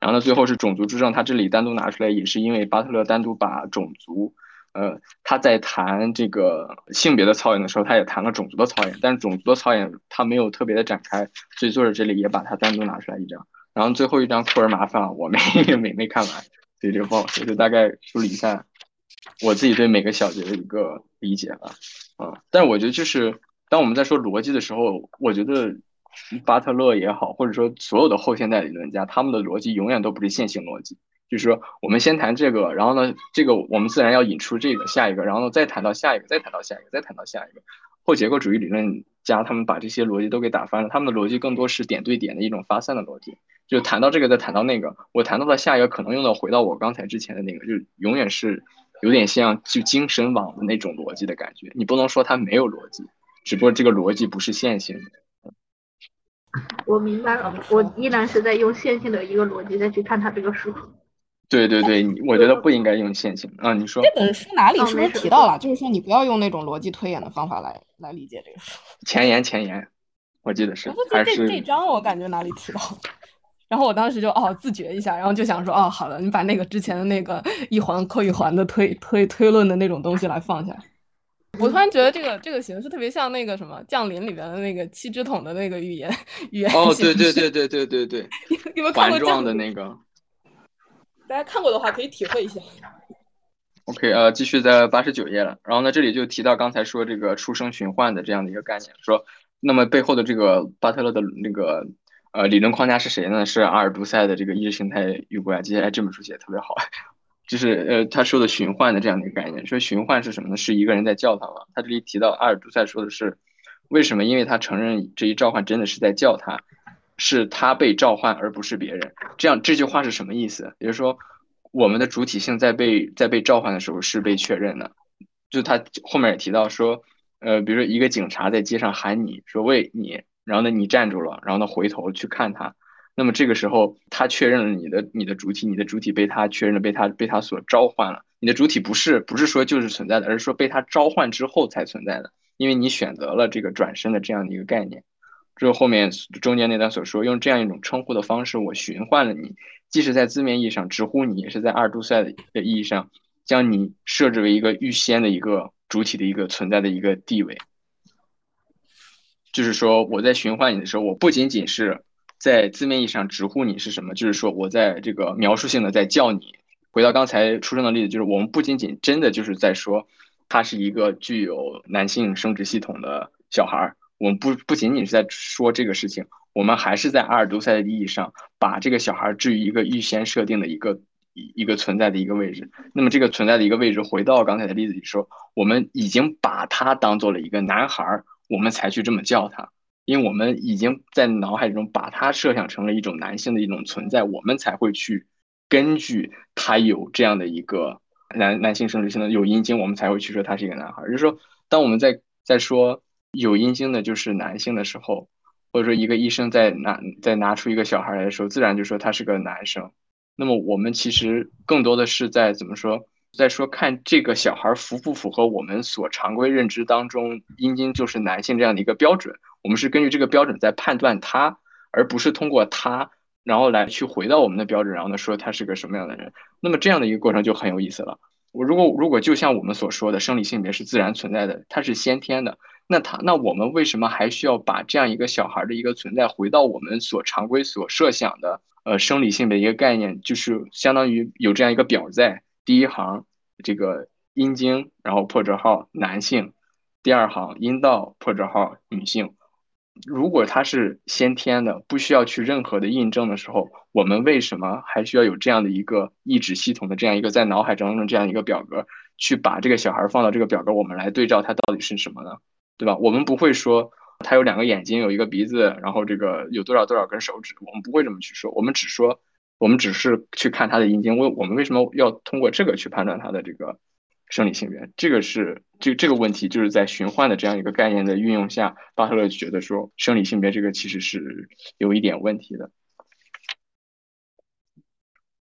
S1: 然后呢最后是种族之争，他这里单独拿出来也是因为巴特勒单独把种族。呃，他在谈这个性别的操演的时候，他也谈了种族的操演，但是种族的操演他没有特别的展开，所以作者这里也把它单独拿出来一张。然后最后一张库尔麻烦了我没 没没看完，所以这个不好说，就大概梳理一下我自己对每个小节的一个理解吧。啊，但我觉得就是当我们在说逻辑的时候，我觉得巴特勒也好，或者说所有的后现代理论家，他们的逻辑永远都不是线性逻辑。就是说，我们先谈这个，然后呢，这个我们自然要引出这个下一个，然后再谈到下一个，再谈到下一个，再谈到下一个。后结构主义理论家他们把这些逻辑都给打翻了，他们的逻辑更多是点对点的一种发散的逻辑，就谈到这个再谈到那个，我谈到的下一个可能用到回到我刚才之前的那个，就永远是有点像就精神网的那种逻辑的感觉。你不能说它没有逻辑，只不过这个逻辑不是线性的。
S3: 我明白了，我依然是在用线性的一个逻辑再去看他这个书。
S1: 对对对，我觉得不应该用线性啊。你说
S6: 这本书哪里是不是提到了？就是说你不要用那种逻辑推演的方法来来理解这个书。
S1: 前言前言，我记得是还是
S6: 这这章我感觉哪里提到？然后我当时就哦自觉一下，然后就想说哦好了，你把那个之前的那个一环扣一环的推推推论的那种东西来放下。我突然觉得这个这个形式特别像那个什么降临里边的那个七支桶的那个语言语言
S1: 哦对对对对对对对，
S6: 有没有看过
S1: 这样的那个？
S6: 大家看过的话可以体会一下。
S1: OK，呃，继续在八十九页了。然后呢，这里就提到刚才说这个出生循环的这样的一个概念，说那么背后的这个巴特勒的那个呃理论框架是谁呢？是阿尔都塞的这个意识形态与国家。接下来这本书写的特别好，就是呃他说的循环的这样的一个概念。说循环是什么呢？是一个人在叫他嘛？他这里提到阿尔都塞说的是为什么？因为他承认这一召唤真的是在叫他。是他被召唤，而不是别人。这样这句话是什么意思？也就是说，我们的主体性在被在被召唤的时候是被确认的。就他后面也提到说，呃，比如说一个警察在街上喊你说喂你，然后呢你站住了，然后呢回头去看他，那么这个时候他确认了你的你的主体，你的主体被他确认了，被他被他所召唤了。你的主体不是不是说就是存在的，而是说被他召唤之后才存在的，因为你选择了这个转身的这样的一个概念。就后面中间那段所说，用这样一种称呼的方式，我寻唤了你，既是在字面意义上直呼你，也是在阿尔杜塞的意义上，将你设置为一个预先的一个主体的一个存在的一个地位。就是说，我在寻唤你的时候，我不仅仅是在字面意义上直呼你是什么，就是说我在这个描述性的在叫你。回到刚才出生的例子，就是我们不仅仅真的就是在说，他是一个具有男性生殖系统的小孩儿。我们不不仅仅是在说这个事情，我们还是在阿尔都塞的意义上，把这个小孩置于一个预先设定的一个一一个存在的一个位置。那么这个存在的一个位置，回到刚才的例子里说，我们已经把他当做了一个男孩儿，我们才去这么叫他，因为我们已经在脑海中把他设想成了一种男性的一种存在，我们才会去根据他有这样的一个男男性生殖性的有阴茎，我们才会去说他是一个男孩。就是说，当我们在在说。有阴茎的就是男性的时候，或者说一个医生在拿在拿出一个小孩来的时候，自然就说他是个男生。那么我们其实更多的是在怎么说，在说看这个小孩符不符合我们所常规认知当中阴茎就是男性这样的一个标准。我们是根据这个标准在判断他，而不是通过他然后来去回到我们的标准，然后呢说他是个什么样的人。那么这样的一个过程就很有意思了。我如果如果就像我们所说的生理性别是自然存在的，它是先天的。那他那我们为什么还需要把这样一个小孩的一个存在回到我们所常规所设想的呃生理性别一个概念，就是相当于有这样一个表在第一行这个阴茎，然后破折号男性，第二行阴道破折号女性，如果它是先天的，不需要去任何的印证的时候，我们为什么还需要有这样的一个意志系统的这样一个在脑海当中这样一个表格，去把这个小孩放到这个表格，我们来对照他到底是什么呢？对吧？我们不会说他有两个眼睛，有一个鼻子，然后这个有多少多少根手指，我们不会这么去说，我们只说，我们只是去看他的阴茎。为我们为什么要通过这个去判断他的这个？生理性别，这个是这这个问题，就是在循环的这样一个概念的运用下，巴特勒觉得说生理性别这个其实是有一点问题的。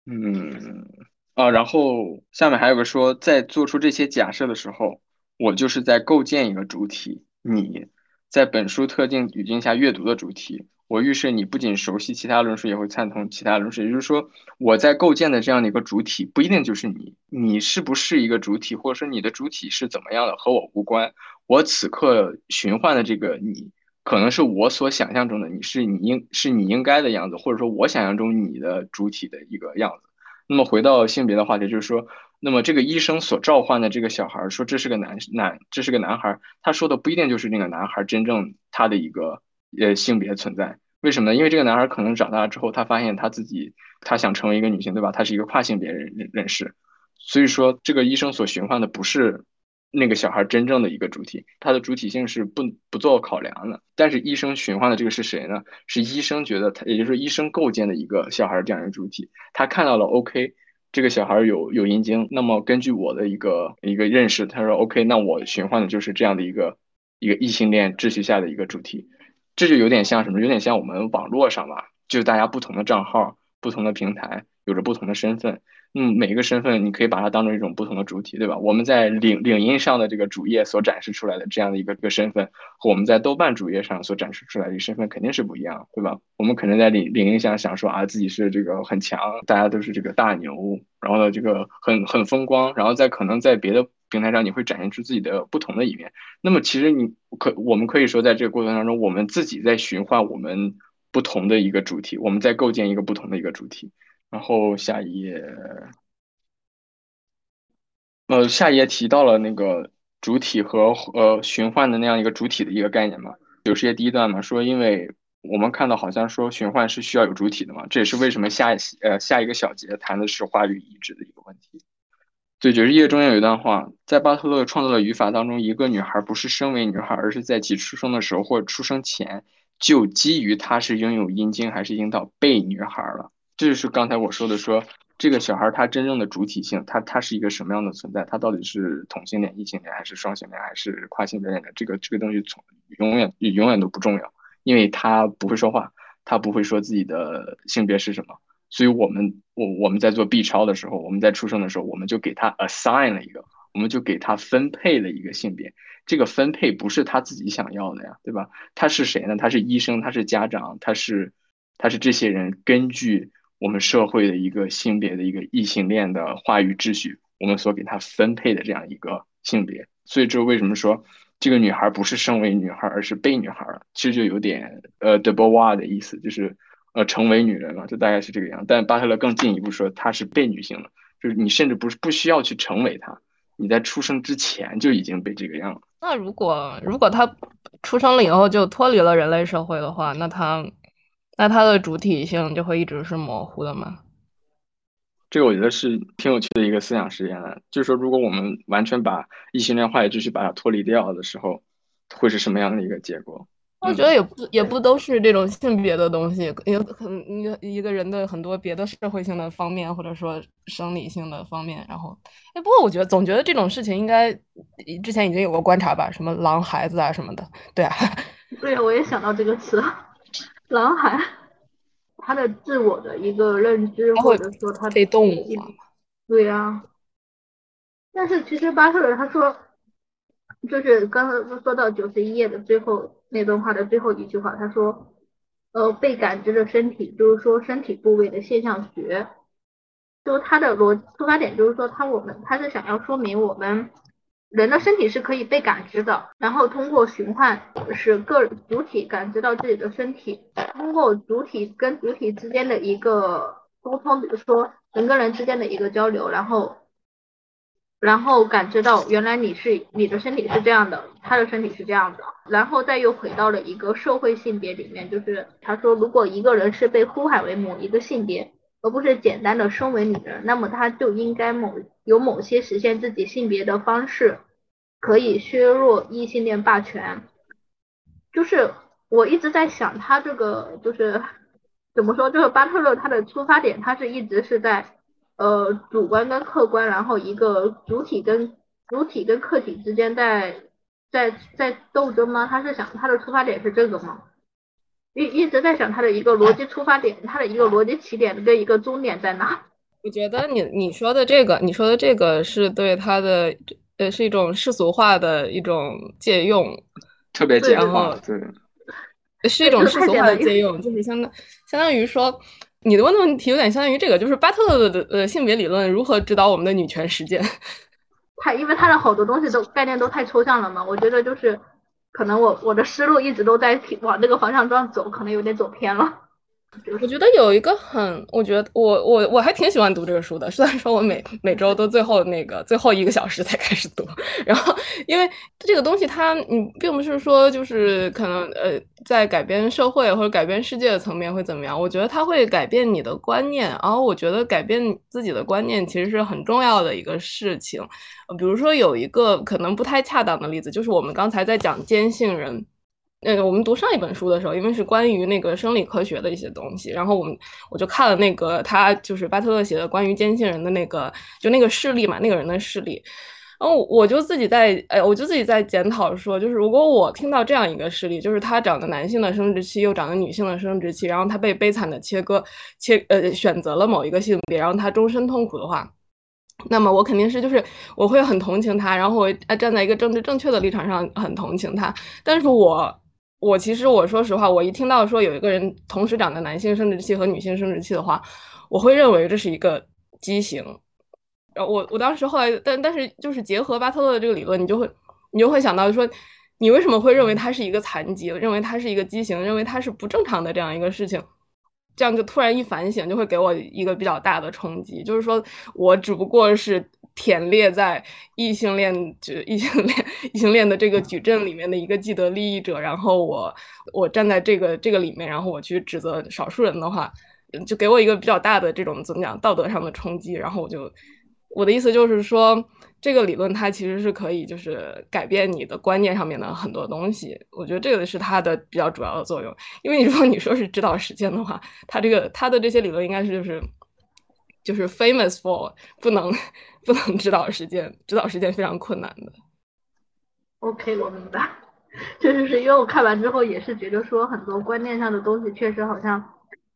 S1: 嗯啊，然后下面还有个说，在做出这些假设的时候，我就是在构建一个主体，你在本书特定语境下阅读的主体。我预设你不仅熟悉其他论述，也会赞同其他论述。也就是说，我在构建的这样的一个主体不一定就是你，你是不是一个主体，或者说你的主体是怎么样的，和我无关。我此刻循环的这个你，可能是我所想象中的你，是你应是你应该的样子，或者说我想象中你的主体的一个样子。那么回到性别的话题，就是说，那么这个医生所召唤的这个小孩说这是个男男，这是个男孩，他说的不一定就是那个男孩真正他的一个。呃，性别存在，为什么呢？因为这个男孩可能长大之后，他发现他自己，他想成为一个女性，对吧？他是一个跨性别人人人士，所以说这个医生所寻唤的不是那个小孩真正的一个主体，他的主体性是不不做考量的。但是医生寻唤的这个是谁呢？是医生觉得他，也就是医生构建的一个小孩这样一个主体，他看到了 OK，这个小孩有有阴茎，那么根据我的一个一个认识，他说 OK，那我寻唤的就是这样的一个一个异性恋秩序下的一个主体。这就有点像什么？有点像我们网络上吧，就大家不同的账号、不同的平台，有着不同的身份。嗯，每一个身份你可以把它当成一种不同的主体，对吧？我们在领领英上的这个主页所展示出来的这样的一个一个身份，和我们在豆瓣主页上所展示出来的身份肯定是不一样，对吧？我们可能在领领英上想说啊，自己是这个很强，大家都是这个大牛，然后呢，这个很很风光，然后在可能在别的。平台上你会展现出自己的不同的一面。那么其实你可我们可以说，在这个过程当中，我们自己在循环我们不同的一个主题，我们在构建一个不同的一个主题。然后下一页，呃，下一页提到了那个主体和呃循环的那样一个主体的一个概念嘛。九十页第一段嘛，说因为我们看到好像说循环是需要有主体的嘛，这也是为什么下呃下一个小节谈的是话语移植的一个问题。对，爵士页中间有一段话，在巴特勒创造的语法当中，一个女孩不是身为女孩，而是在其出生的时候或者出生前就基于她是拥有阴茎还是阴道被女孩了。这就是刚才我说的，说这个小孩他真正的主体性，他他是一个什么样的存在？他到底是同性恋、异性恋还是双性恋还是跨性别恋的？这个这个东西从永远永远都不重要，因为他不会说话，他不会说自己的性别是什么。所以我们我我们在做 B 超的时候，我们在出生的时候，我们就给他 assign 了一个，我们就给他分配了一个性别。这个分配不是他自己想要的呀，对吧？他是谁呢？他是医生，他是家长，他是他是这些人根据我们社会的一个性别的一个异性恋的话语秩序，我们所给他分配的这样一个性别。所以这为什么说这个女孩不是生为女孩，而是被女孩了？其实就有点呃 double y 的意思，就是。呃，成为女人了，就大概是这个样。但巴特勒更进一步说，她是被女性了，就是你甚至不是不需要去成为她，你在出生之前就已经被这个样了。
S6: 那如果如果她出生了以后就脱离了人类社会的话，那她那她的主体性就会一直是模糊的吗？
S1: 这个我觉得是挺有趣的一个思想实验的，就是说，如果我们完全把异性恋话语继续把它脱离掉的时候，会是什么样的一个结果？
S6: 我觉得也不也不都是这种性别的东西，也可能一个一个人的很多别的社会性的方面，或者说生理性的方面。然后，哎，不过我觉得总觉得这种事情应该之前已经有过观察吧，什么狼孩子啊什么的。对啊，
S3: 对啊，我也想到这个词，狼孩，他的自我的一个认知，或者说他
S6: 被动物
S3: 化。对呀，但是其实巴特尔他说。就是刚刚说到九十一页的最后那段话的最后一句话，他说，呃，被感知的身体，就是说身体部位的现象学，就他的逻出发点就是说，他我们他是想要说明我们人的身体是可以被感知的，然后通过循环使个主体感知到自己的身体，通过主体跟主体之间的一个沟通，比如说人跟人之间的一个交流，然后。然后感知到原来你是你的身体是这样的，他的身体是这样的，然后再又回到了一个社会性别里面，就是他说，如果一个人是被呼喊为某一个性别，而不是简单的身为女人，那么他就应该某有某些实现自己性别的方式，可以削弱异性恋霸权。就是我一直在想，他这个就是怎么说，就是巴特勒他的出发点，他是一直是在。呃，主观跟客观，然后一个主体跟主体跟客体之间在在在斗争吗？他是想他的出发点是这个吗？一一直在想他的一个逻辑出发点，他的一个逻辑起点跟一个终点在哪？
S4: 我觉得你你说的这个，你说的这个是对他的呃是一种世俗化的一种借用，
S1: 特别简
S4: 化，
S1: 对，
S4: 是一种世俗化的借用，就是相当相当于说。你的问的问题有点相当于这个，就是巴特勒的呃性别理论如何指导我们的女权实践？
S3: 他因为他的好多东西都概念都太抽象了嘛，我觉得就是可能我我的思路一直都在往这个方向上走，可能有点走偏了。
S4: 我觉得有一个很，我觉得我我我还挺喜欢读这个书的，虽然说我每每周都最后那个最后一个小时才开始读，然后因为这个东西它你并不是说就是可能呃在改变社会或者改变世界的层面会怎么样，我觉得它会改变你的观念，然后我觉得改变自己的观念其实是很重要的一个事情，比如说有一个可能不太恰当的例子，就是我们刚才在讲坚信人。那个，我们读上一本书的时候，因为是关于那个生理科学的一些东西，然后我们我就看了那个他就是巴特勒写的关于坚信人的那个，就那个事例嘛，那个人的事例，然后我就自己在，哎，我就自己在检讨说，就是如果我听到这样一个事例，就是他长的男性的生殖器又长的女性的生殖器，然后他被悲惨的切割切呃选择了某一个性别，然后他终身痛苦的话，那么我肯定是就是我会很同情他，然后我站在一个政治正确的立场上很同情他，但是我。我其实我说实话，我一听到说有一个人同时长的男性生殖器和女性生殖器的话，我会认为这是一个畸形。然后我我当时后来，但但是就是结合巴特勒的这个理论，你就会你就会想到说，你为什么会认为他是一个残疾，认为他是一个畸形，认为他是不正常的这样一个事情？这样就突然一反省，就会给我一个比较大的冲击，就是说我只不过是。填列在异性恋就异性恋异性恋的这个矩阵里面的一个既得利益者，然后我我站在这个这个里面，然后我去指责少数人的话，就给我一个比较大的这种怎么讲道德上的冲击。然后我就我的意思就是说，这个理论它其实是可以就是改变你的观念上面的很多东西。我觉得这个是它的比较主要的作用。因为如果你说是指导实践的话，它这个它的这些理论应该是就是。就是 famous for 不能不能指导实践，指导实践非常困难的。
S3: OK，我明白。确实是因为我看完之后也是觉得说很多观念上的东西确实好像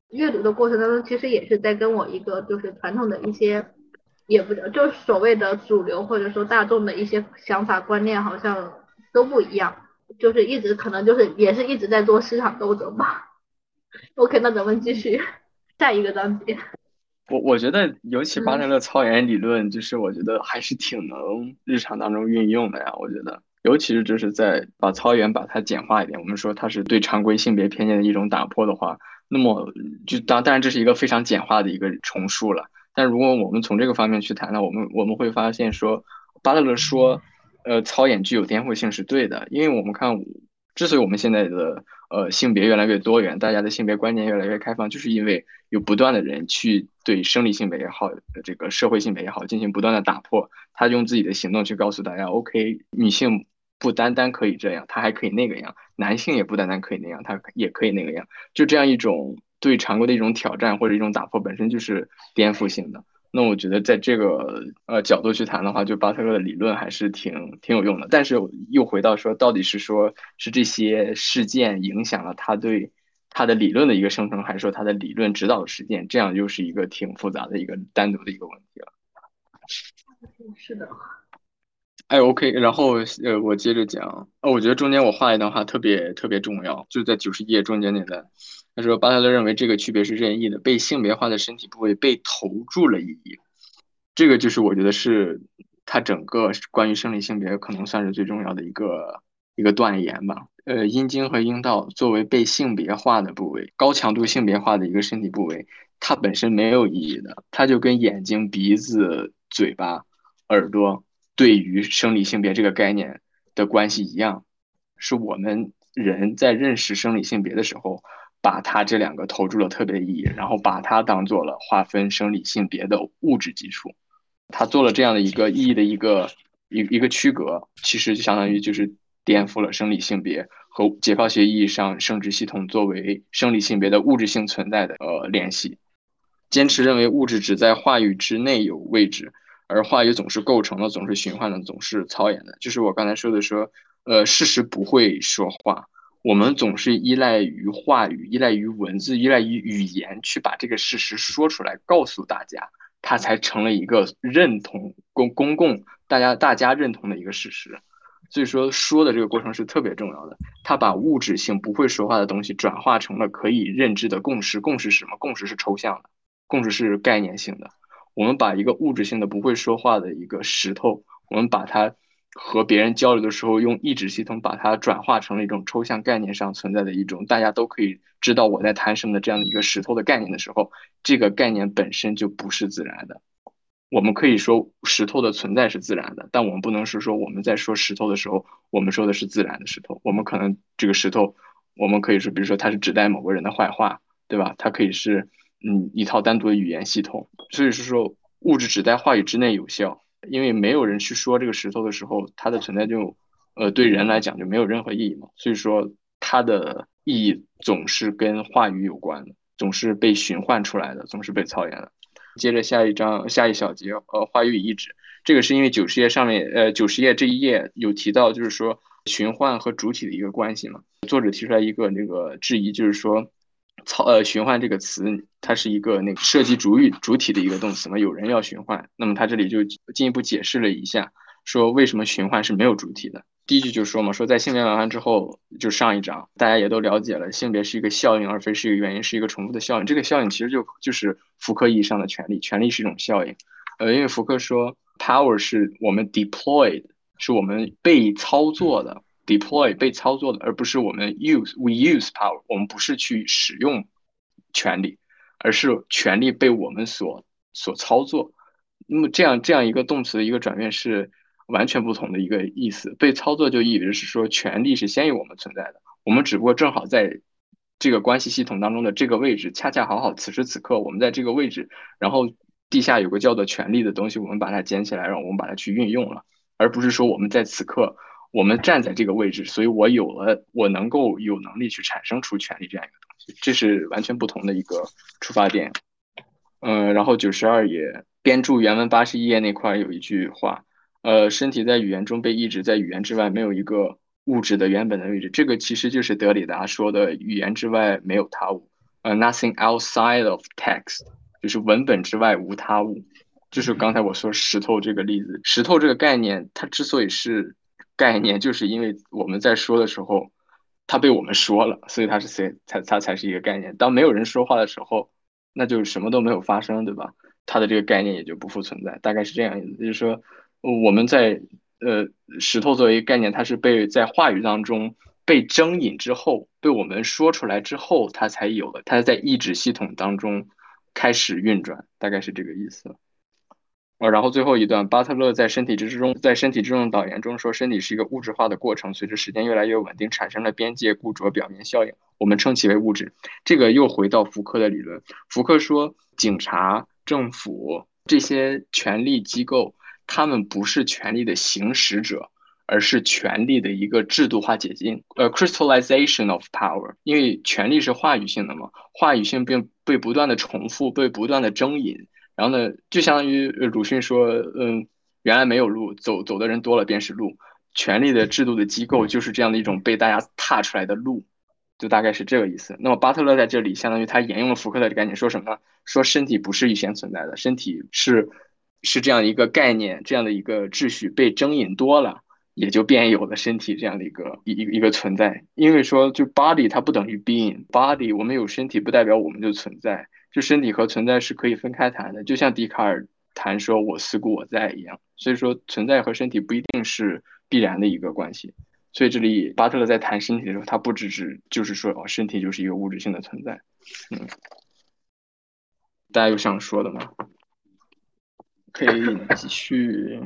S3: 阅读的过程当中其实也是在跟我一个就是传统的一些也不就所谓的主流或者说大众的一些想法观念好像都不一样，就是一直可能就是也是一直在做市场斗争吧。OK，那咱们继续下一个章节。
S1: 我我觉得，尤其巴特勒操演理论，就是我觉得还是挺能日常当中运用的呀。我觉得，尤其是就是在把操演把它简化一点，我们说它是对常规性别偏见的一种打破的话，那么就当当然这是一个非常简化的一个重述了。但如果我们从这个方面去谈呢，我们我们会发现说，巴特勒说，呃，操演具有颠覆性是对的，因为我们看，之所以我们现在的。呃，性别越来越多元，大家的性别观念越来越开放，就是因为有不断的人去对生理性别也好，这个社会性别也好，进行不断的打破。他用自己的行动去告诉大家，OK，女性不单单可以这样，她还可以那个样；男性也不单单可以那样，他也可以那个样。就这样一种对常规的一种挑战或者一种打破，本身就是颠覆性的。那我觉得在这个呃角度去谈的话，就巴特勒的理论还是挺挺有用的。但是又回到说，到底是说是这些事件影响了他对他的理论的一个生成，还是说他的理论指导的实践？这样又是一个挺复杂的一个单独的一个问题了。
S3: 是的。
S1: 哎，OK，然后呃，我接着讲。呃，我觉得中间我画一段话特别特别重要，就在九十页中间那段。他说，巴特勒认为这个区别是任意的，被性别化的身体部位被投注了意义。这个就是我觉得是他整个关于生理性别可能算是最重要的一个一个断言吧。呃，阴茎和阴道作为被性别化的部位，高强度性别化的一个身体部位，它本身没有意义的，它就跟眼睛、鼻子、嘴巴、耳朵对于生理性别这个概念的关系一样，是我们人在认识生理性别的时候，把它这两个投注了特别意义，然后把它当做了划分生理性别的物质基础。他做了这样的一个意义的一个一一个区隔，其实就相当于就是颠覆了生理性别和解剖学意义上生殖系统作为生理性别的物质性存在的呃联系。坚持认为物质只在话语之内有位置，而话语总是构成的，总是循环的，总是操演的。就是我刚才说的说，呃，事实不会说话，我们总是依赖于话语，依赖于文字，依赖于语言去把这个事实说出来，告诉大家。它才成了一个认同公公共大家大家认同的一个事实，所以说说的这个过程是特别重要的。它把物质性不会说话的东西转化成了可以认知的共识。共识是什么？共识是抽象的，共识是概念性的。我们把一个物质性的不会说话的一个石头，我们把它。和别人交流的时候，用意志系统把它转化成了一种抽象概念上存在的一种大家都可以知道我在谈什么的这样的一个石头的概念的时候，这个概念本身就不是自然的。我们可以说石头的存在是自然的，但我们不能是说我们在说石头的时候，我们说的是自然的石头。我们可能这个石头，我们可以说，比如说它是指代某个人的坏话，对吧？它可以是嗯一套单独的语言系统。所以是说，物质只在话语之内有效。因为没有人去说这个石头的时候，它的存在就，呃，对人来讲就没有任何意义嘛。所以说，它的意义总是跟话语有关的，总是被循环出来的，总是被操演的。接着下一章下一小节，呃，话语与意志，这个是因为九十页上面，呃，九十页这一页有提到，就是说循环和主体的一个关系嘛。作者提出来一个那个质疑，就是说。操呃循环这个词，它是一个那个涉及主语主体的一个动词嘛？有人要循环，那么他这里就进一步解释了一下，说为什么循环是没有主体的。第一句就说嘛，说在性别完完之后，就上一章大家也都了解了，性别是一个效应，而非是一个原因，是一个重复的效应。这个效应其实就就是福柯意义上的权利，权利是一种效应。呃，因为福柯说，power 是我们 deployed，是我们被操作的。Deploy 被操作的，而不是我们 use we use power，我们不是去使用权力，而是权力被我们所所操作。那么这样这样一个动词的一个转变是完全不同的一个意思。被操作就意味着是说权力是先于我们存在的，我们只不过正好在这个关系系统当中的这个位置，恰恰好好此时此刻我们在这个位置，然后地下有个叫做权力的东西，我们把它捡起来，让我们把它去运用了，而不是说我们在此刻。我们站在这个位置，所以我有了，我能够有能力去产生出权利这样一个东西，这是完全不同的一个出发点。嗯，然后九十二页编注原文八十一页那块有一句话，呃，身体在语言中被抑制，在语言之外没有一个物质的原本的位置。这个其实就是德里达说的语言之外没有他物，呃，nothing outside of text，就是文本之外无他物。就是刚才我说石头这个例子，石头这个概念，它之所以是。概念就是因为我们在说的时候，它被我们说了，所以它是谁才它才是一个概念。当没有人说话的时候，那就什么都没有发生，对吧？它的这个概念也就不复存在，大概是这样意思。就是说，我们在呃石头作为概念，它是被在话语当中被征引之后，被我们说出来之后，它才有了，它在意志系统当中开始运转，大概是这个意思。呃，然后最后一段，巴特勒在《身体之中》在《身体之中》的导言中说，身体是一个物质化的过程，随着时间越来越稳定，产生了边界固着表面效应，我们称其为物质。这个又回到福柯的理论。福柯说，警察、政府这些权力机构，他们不是权力的行使者，而是权力的一个制度化结晶。呃，crystallization of power，因为权力是话语性的嘛，话语性并被不断的重复，被不断的征引。然后呢，就相当于鲁迅说，嗯，原来没有路，走走的人多了便是路。权力的制度的机构就是这样的一种被大家踏出来的路，就大概是这个意思。那么巴特勒在这里相当于他沿用了福克的概念，说什么？说身体不是预先存在的，身体是是这样一个概念，这样的一个秩序被征引多了，也就便有了身体这样的一个一一个存在。因为说就 body 它不等于 being，body 我们有身体不代表我们就存在。就身体和存在是可以分开谈的，就像笛卡尔谈说“我思故我在”一样。所以说，存在和身体不一定是必然的一个关系。所以这里巴特勒在谈身体的时候，他不只是就是说哦，身体就是一个物质性的存在。嗯，大家有想说的吗？可以继续。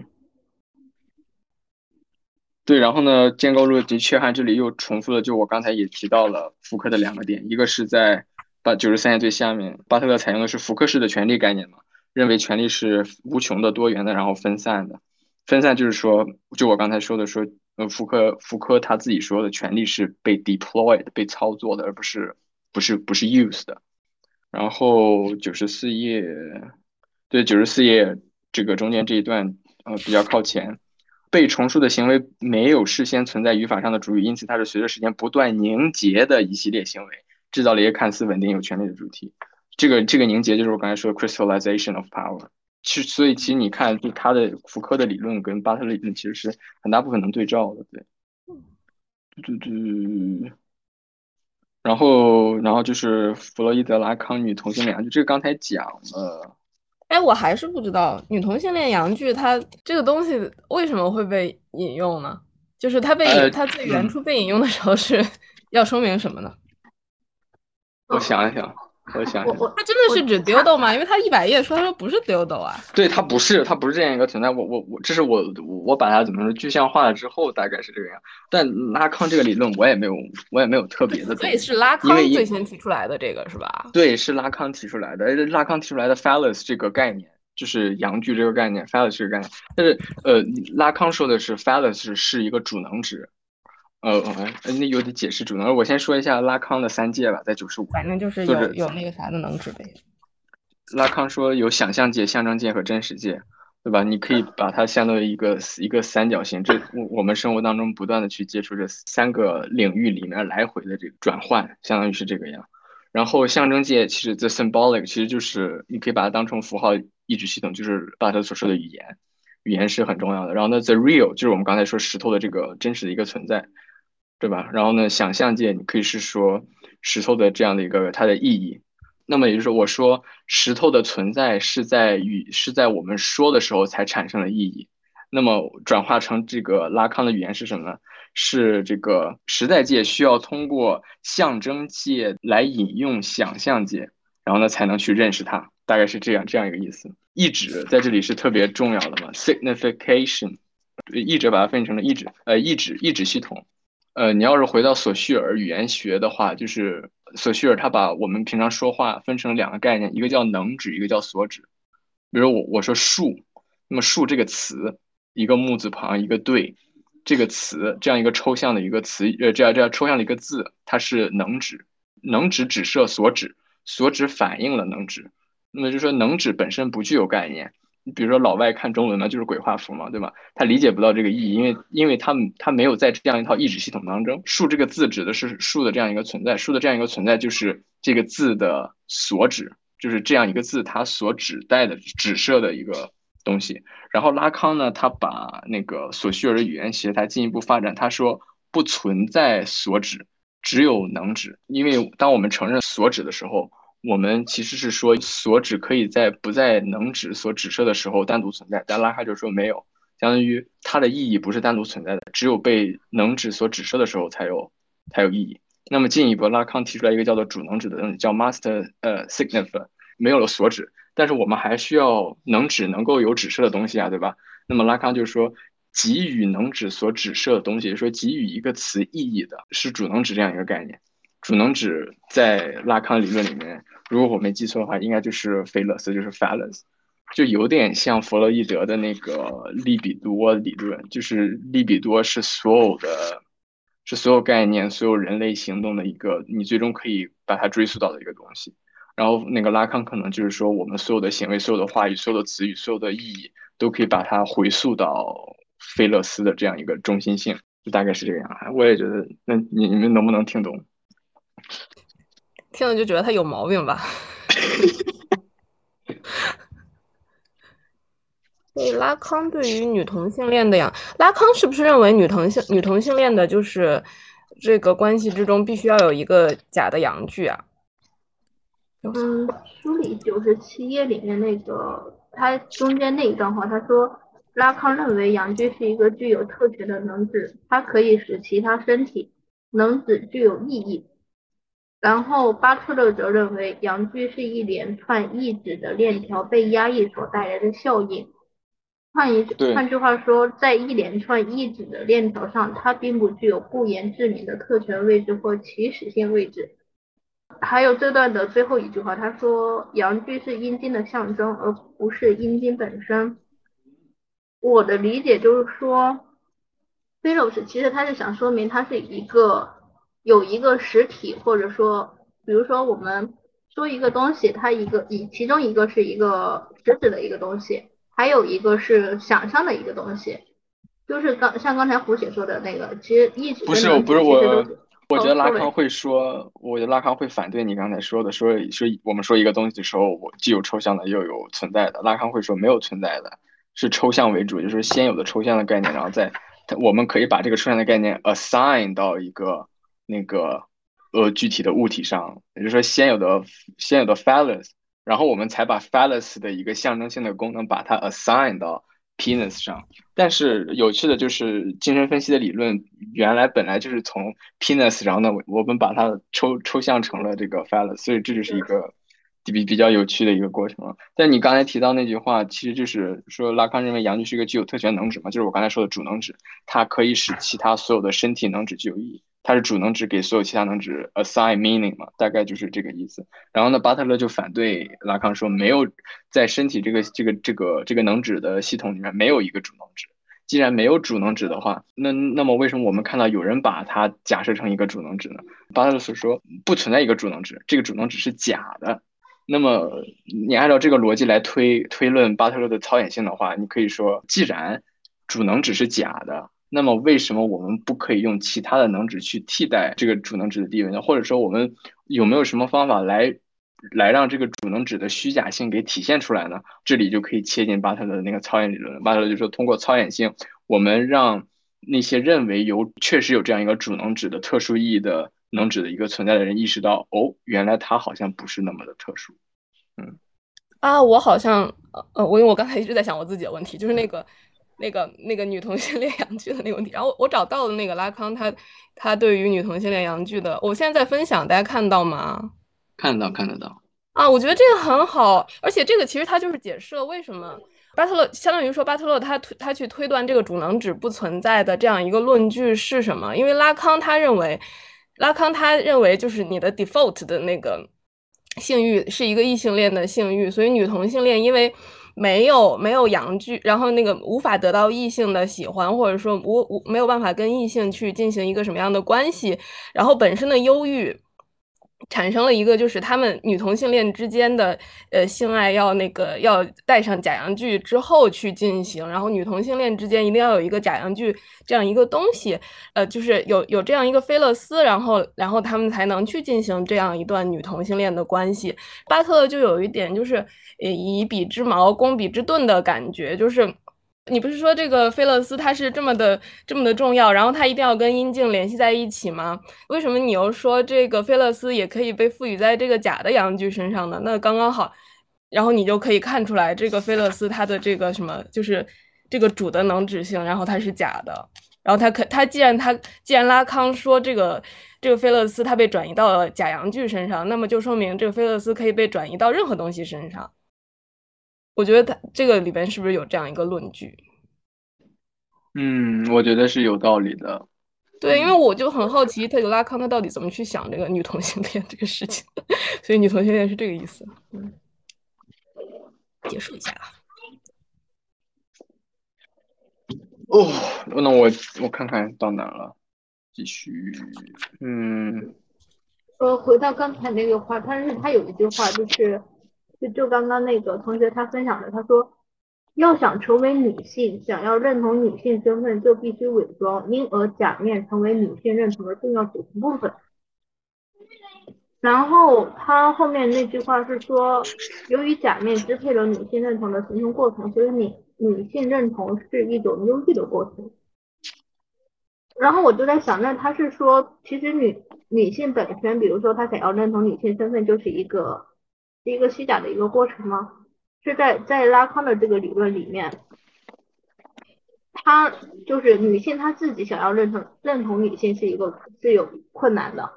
S1: 对，然后呢，建构论的缺憾这里又重复了，就我刚才也提到了福柯的两个点，一个是在八九十三页最下面，巴特勒采用的是福柯式的权利概念嘛，认为权利是无穷的、多元的，然后分散的。分散就是说，就我刚才说的说，呃，福柯福柯他自己说的权利是被 deployed 被操作的，而不是不是不是 used 的。然后九十四页，对，九十四页这个中间这一段，呃，比较靠前。被重述的行为没有事先存在语法上的主语，因此它是随着时间不断凝结的一系列行为，制造了一个看似稳定有权利的主题。这个这个凝结就是我刚才说的 crystallization of power。其实，所以其实你看，就他的福柯的理论跟巴特勒理论其实是很大部分能对照的，对。对对。然后，然后就是弗洛伊德、拉康女同性恋，就这个刚才讲了。
S4: 哎，我还是不知道女同性恋阳具它这个东西为什么会被引用呢？就是它被引，它最原初被引用的时候是 要说明什么呢？
S1: 我想一想。我想一想，
S4: 他真的是指 dildo 吗？因为他一百页说他说不是 dildo 啊。
S1: 对，他不是，他不是这样一个存在。我我我，这是我我把它怎么说具象化了之后，大概是这个样。但拉康这个理论我也没有，我也没有特别的。
S4: 所以是拉康最先提出来的这个是吧？
S1: 对，是拉康提出来的。拉康提出来的 phallus 这个概念，就是阳具这个概念，phallus 这个概念。但是呃，拉康说的是 phallus 是一个主能指。呃，那有得解释主能。我先说一下拉康的三界吧，在九十五。
S4: 反正就是有有那个啥的能指呗。
S1: 拉康说有想象界、象征界和真实界，对吧？你可以把它相当于一个一个三角形，这我我们生活当中不断的去接触这三个领域里面来回的这个转换，相当于是这个样。然后象征界其实 the symbolic 其实就是你可以把它当成符号意志系统，就是巴特所说的语言，语言是很重要的。然后呢，the real 就是我们刚才说石头的这个真实的一个存在。对吧？然后呢，想象界你可以是说石头的这样的一个它的意义。那么也就是说，我说石头的存在是在语是在我们说的时候才产生了意义。那么转化成这个拉康的语言是什么呢？是这个实在界需要通过象征界来引用想象界，然后呢才能去认识它。大概是这样这样一个意思。意指在这里是特别重要的嘛？signification，译者把它分成了意指，呃，意指意指系统。呃，你要是回到索绪尔语言学的话，就是索绪尔他把我们平常说话分成两个概念，一个叫能指，一个叫所指。比如我我说树，那么树这个词，一个木字旁，一个对，这个词这样一个抽象的一个词，呃，这样这样抽象的一个字，它是能指，能指指涉所指，所指反映了能指。那么就说能指本身不具有概念。比如说老外看中文嘛，就是鬼画符嘛，对吧？他理解不到这个意义，因为因为他们他没有在这样一套意志系统当中。树这个字指的是树的这样一个存在，树的这样一个存在就是这个字的所指，就是这样一个字它所指代的指涉的一个东西。然后拉康呢，他把那个索绪尔的语言学他进一步发展，他说不存在所指，只有能指，因为当我们承认所指的时候。我们其实是说所指可以在不在能指所指涉的时候单独存在，但拉康就说没有，相当于它的意义不是单独存在的，只有被能指所指涉的时候才有才有意义。那么进一步，拉康提出来一个叫做主能指的东西，叫 master 呃 signifier，没有了所指，但是我们还需要能指能够有指涉的东西啊，对吧？那么拉康就是说给予能指所指涉的东西，说给予一个词意义的是主能指这样一个概念。主能指在拉康理论里面，如果我没记错的话，应该就是菲勒斯，就是 phallus，就有点像弗洛伊德的那个利比多理论，就是利比多是所有的，是所有概念、所有人类行动的一个，你最终可以把它追溯到的一个东西。然后那个拉康可能就是说，我们所有的行为、所有的话语、所有的词语、所有的意义，都可以把它回溯到菲勒斯的这样一个中心性，就大概是这个样。我也觉得，那你你们能不能听懂？
S4: 听了就觉得他有毛病吧。所以拉康对于女同性恋的呀，拉康是不是认为女同性女同性恋的就是这个关系之中必须要有一个假的阳具啊？
S3: 嗯，书里九十七页里面那个，他中间那一段话，他说拉康认为阳具是一个具有特权的能指，它可以使其他身体能指具有意义。然后巴特勒则认为，阳具是一连串意志的链条被压抑所带来的效应。换一
S1: 对
S3: 换句话说，在一连串意志的链条上，它并不具有不言自明的特权位置或起始性位置。还有这段的最后一句话，他说阳具是阴茎的象征，而不是阴茎本身。我的理解就是说，Philos 其实他是想说明它是一个有一个实体，或者说，比如说我们说一个东西，它一个以其中一个是一个实质的一个东西，还有一个是想象的一个东西，就是刚像刚才胡姐说的那个，其实一直
S1: 不是不是我，我觉得拉康会说，我觉得拉康会反对你刚才说的，说说我们说一个东西的时候，我既有抽象的，又有存在的。拉康会说没有存在的，是抽象为主，就是先有的抽象的概念，然后再我们可以把这个抽象的概念 assign 到一个那个呃具体的物体上，也就是说先有的先有的 phallus，然后我们才把 phallus 的一个象征性的功能把它 assign 到 penis 上。但是有趣的就是精神分析的理论原来本来就是从 penis，然后呢，我们把它抽抽象成了这个 phallus，所以这就是一个比比较有趣的一个过程了。但你刚才提到那句话，其实就是说拉康认为阳具是一个具有特权能指嘛，就是我刚才说的主能指，它可以使其他所有的身体能指具有意义。它是主能指给所有其他能指 assign meaning 嘛，大概就是这个意思。然后呢，巴特勒就反对拉康说，没有在身体这个这个这个这个能指的系统里面没有一个主能指。既然没有主能指的话，那那么为什么我们看到有人把它假设成一个主能指呢？巴特勒所说不存在一个主能指，这个主能指是假的。那么你按照这个逻辑来推推论巴特勒的操演性的话，你可以说，既然主能指是假的，那么为什么我们不可以用其他的能指去替代这个主能指的地位呢？或者说我们有没有什么方法来来让这个主能指的虚假性给体现出来呢？这里就可以切进巴特勒的那个操演理论了。巴特勒就说，通过操演性，我们让那些认为有确实有这样一个主能指的特殊意义的能指的一个存在的人意识到，哦，原来它好像不是那么的特殊。
S4: 嗯啊，我好像呃呃，我因为我刚才一直在想我自己的问题，就是那个那个那个女同性恋阳具的那个问题，然后我找到了那个拉康他他对于女同性恋阳具的，我现在在分享，大家看到吗？
S1: 看到看得到，
S4: 啊，我觉得这个很好，而且这个其实它就是解释了为什么巴特勒相当于说巴特勒他推他去推断这个主能指不存在的这样一个论据是什么？因为拉康他认为，拉康他认为就是你的 default 的那个性欲是一个异性恋的性欲，所以女同性恋因为没有没有阳具，然后那个无法得到异性的喜欢，或者说无无没有办法跟异性去进行一个什么样的关系，然后本身的忧郁。产生了一个就是他们女同性恋之间的呃性爱要那个要带上假阳具之后去进行，然后女同性恋之间一定要有一个假阳具这样一个东西，呃，就是有有这样一个菲勒斯，然后然后他们才能去进行这样一段女同性恋的关系。巴特就有一点就是以以彼之矛攻彼之盾的感觉，就是。你不是说这个菲勒斯它是这么的这么的重要，然后它一定要跟阴茎联系在一起吗？为什么你又说这个菲勒斯也可以被赋予在这个假的阳具身上呢？那刚刚好，然后你就可以看出来这个菲勒斯它的这个什么，就是这个主的能指性，然后它是假的，然后它可它既然它既然拉康说这个这个菲勒斯它被转移到了假阳具身上，那么就说明这个菲勒斯可以被转移到任何东西身上。我觉得他这个里边是不是有这样一个论据？
S1: 嗯，我觉得是有道理的。
S4: 对，因为我就很好奇，特里拉康他到底怎么去想这个女同性恋这个事情，所以女同性恋是这个意思。嗯，结束一下啊。
S1: 哦，那我我看看到哪了，继续。嗯，
S3: 呃，回到刚才那个话，但是他有一句话就是，就就刚刚那个同学他分享的，他说，要想成为女性，想要认同女性身份，就必须伪装，因而假面成为女性认同的重要组成部分。然后他后面那句话是说，由于假面支配了女性认同的形成过程，所以女女性认同是一种忧郁的过程。然后我就在想，那他是说，其实女女性本身，比如说她想要认同女性身份，就是一个一个虚假的一个过程吗？是在在拉康的这个理论里面，她就是女性她自己想要认同认同女性是一个是有困难的，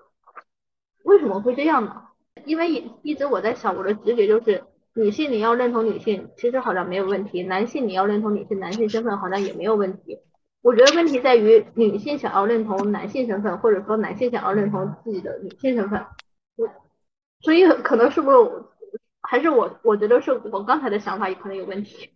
S3: 为什么会这样呢？因为一一直我在想，我的直觉就是女性你要认同女性，其实好像没有问题；男性你要认同女性男性身份，好像也没有问题。我觉得问题在于女性想要认同男性身份，或者说男性想要认同自己的女性身份。我所以可能是不是还是我？我觉得是我刚才的想法也可能有问题。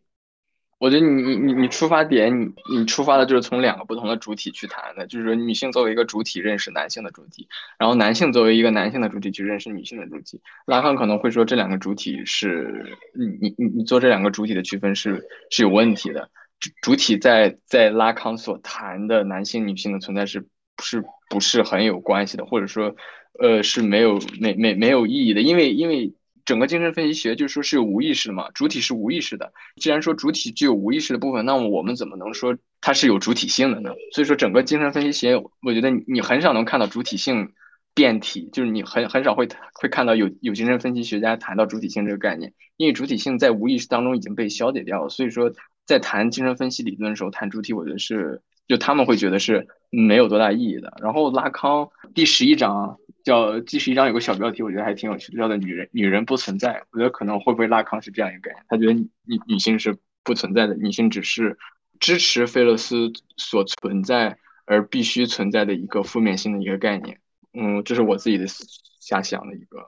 S1: 我觉得你你你你出发点，你你出发的就是从两个不同的主体去谈的，就是说女性作为一个主体认识男性的主体，然后男性作为一个男性的主体去认识女性的主体。拉康可能会说这两个主体是，你你你你做这两个主体的区分是是有问题的。主主体在在拉康所谈的男性女性的存在是是不是很有关系的，或者说呃是没有没没没有意义的，因为因为。整个精神分析学就说是有无意识的嘛，主体是无意识的。既然说主体具有无意识的部分，那么我们怎么能说它是有主体性的呢？所以说，整个精神分析学，我觉得你很少能看到主体性变体，就是你很很少会会看到有有精神分析学家谈到主体性这个概念，因为主体性在无意识当中已经被消解掉了。所以说，在谈精神分析理论的时候，谈主体，我觉得是就他们会觉得是没有多大意义的。然后拉康第十一章。叫第十一章有个小标题，我觉得还挺有趣的，叫做“女人女人不存在”。我觉得可能会不会拉康是这样一个概念，他觉得女女性是不存在的，女性只是支持菲勒斯所存在而必须存在的一个负面性的一个概念。嗯，这是我自己的瞎想的一个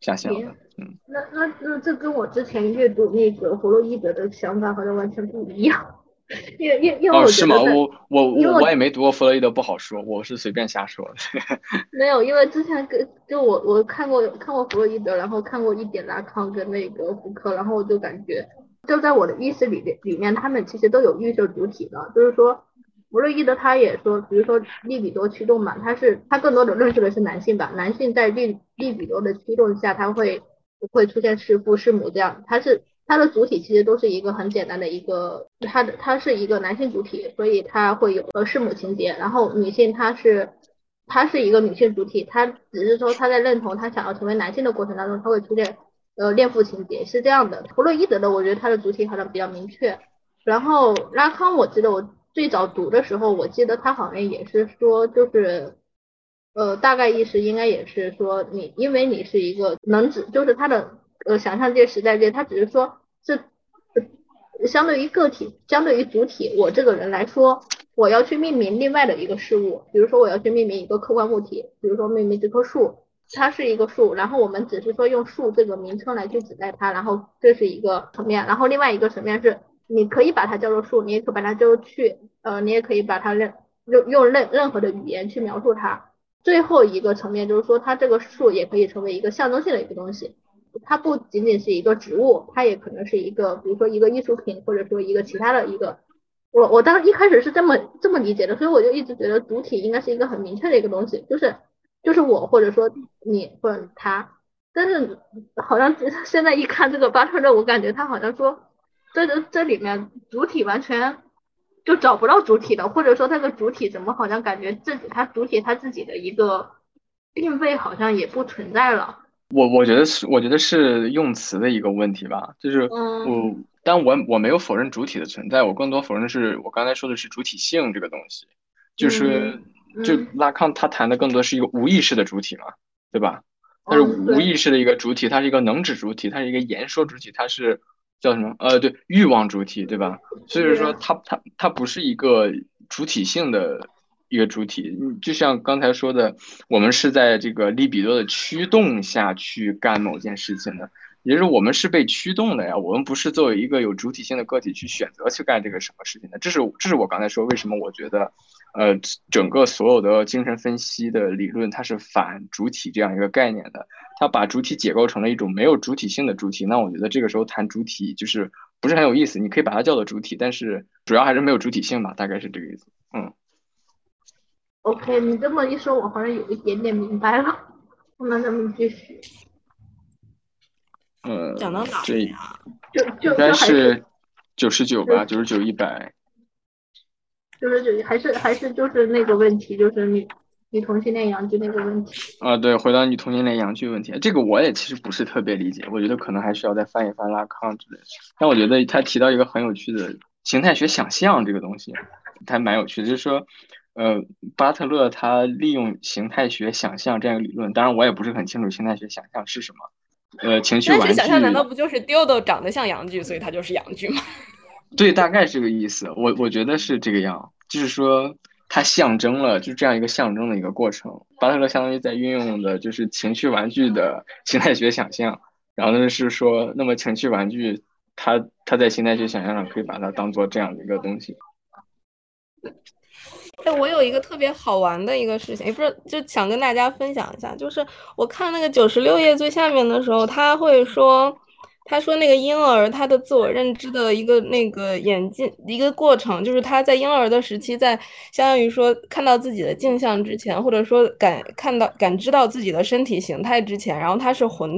S1: 瞎想的。嗯，
S3: 那那那这跟我之前阅读那个弗洛伊德的想法好像完全不一样。因为因因为我
S1: 是吗？我我我我也没读过弗洛伊德，不好说，我是随便瞎说的。
S3: 没有，因为之前跟就我我看过看过弗洛伊德，然后看过一点拉康跟那个福柯，然后我就感觉就在我的意识里面里面，他们其实都有预设主体的，就是说弗洛伊德他也说，比如说利比多驱动嘛，他是他更多的认识的是男性吧，男性在利利比多的驱动下，他会会出现弑父弑母这样，他是。它的主体其实都是一个很简单的一个，它的它是一个男性主体，所以它会有呃弑母情节。然后女性她是，她是一个女性主体，她只是说她在认同她想要成为男性的过程当中，她会出现呃恋父情节，是这样的。弗洛伊德的，我觉得他的主体好像比较明确。然后拉康，我记得我最早读的时候，我记得他好像也是说，就是呃大概意思应该也是说你，因为你是一个能指，就是他的。呃，想象界、时代界，它只是说，是相对于个体、相对于主体，我这个人来说，我要去命名另外的一个事物，比如说我要去命名一个客观物体，比如说命名这棵树，它是一个树，然后我们只是说用树这个名称来去指代它，然后这是一个层面，然后另外一个层面是，你可以把它叫做树，你也可以把它叫做去，呃，你也可以把它任用用任任何的语言去描述它。最后一个层面就是说，它这个树也可以成为一个象征性的一个东西。它不仅仅是一个植物，它也可能是一个，比如说一个艺术品，或者说一个其他的一个。我我当时一开始是这么这么理解的，所以我就一直觉得主体应该是一个很明确的一个东西，就是就是我或者说你或者他。但是好像现在一看这个巴特勒，我感觉他好像说这这这里面主体完全就找不到主体的，或者说那个主体怎么好像感觉自己他主体他自己的一个定位好像也不存在了。
S1: 我我觉得是，我觉得是用词的一个问题吧，就是我，但我我没有否认主体的存在，我更多否认的是我刚才说的是主体性这个东西，就是就拉康他谈的更多是一个无意识的主体嘛，对吧？它是无意识的一个主体，它是一个能指主体，它是一个言说主体，它是叫什么？呃，对，欲望主体，对吧？所以说它它它不是一个主体性的。一个主体，就像刚才说的，我们是在这个利比多的驱动下去干某件事情的，也就是我们是被驱动的呀，我们不是作为一个有主体性的个体去选择去干这个什么事情的。这是这是我刚才说为什么我觉得，呃，整个所有的精神分析的理论它是反主体这样一个概念的，它把主体解构成了一种没有主体性的主体。那我觉得这个时候谈主体就是不是很有意思。你可以把它叫做主体，但是主要还是没有主体性吧，大概是这个意思。嗯。
S3: OK，你这么一说，我好像有一点点明白了。那咱们继续。
S1: 呃，
S4: 讲到哪
S1: 这
S4: 呀？
S3: 就就
S1: 应该是九十九吧，九十九一百。
S3: 九十九还是还是就是那个问题，就是你女同性恋阳具那个问题。
S1: 啊，对，回到女同性恋阳具问题，这个我也其实不是特别理解，我觉得可能还需要再翻一翻拉康之类的。但我觉得他提到一个很有趣的形态学想象这个东西，还蛮有趣的，就是说。呃，巴特勒他利用形态学想象这样一个理论，当然我也不是很清楚形态学想象是什么。呃情绪玩具。
S4: 是想象难道不就是 dildo 长得像阳具，所以它就是阳具吗？
S1: 对，大概是这个意思。我我觉得是这个样，就是说它象征了就这样一个象征的一个过程。巴特勒相当于在运用的就是情绪玩具的形态学想象，然后呢是说，那么情绪玩具它它在形态学想象上可以把它当做这样的一个东西。
S4: 哎，我有一个特别好玩的一个事情，也不是就想跟大家分享一下，就是我看那个九十六页最下面的时候，他会说。他说：“那个婴儿他的自我认知的一个那个演进一个过程，就是他在婴儿的时期，在相当于说看到自己的镜像之前，或者说感看到感知到自己的身体形态之前，然后他是混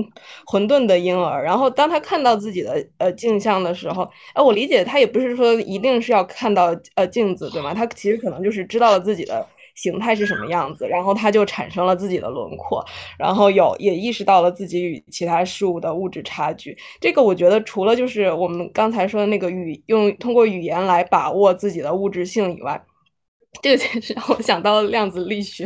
S4: 混沌的婴儿。然后当他看到自己的呃镜像的时候，哎，我理解他也不是说一定是要看到呃镜子，对吗？他其实可能就是知道了自己的。”形态是什么样子，然后他就产生了自己的轮廓，然后有也意识到了自己与其他事物的物质差距。这个我觉得除了就是我们刚才说的那个语用通过语言来把握自己的物质性以外，这个 其实让我想到了量子力学。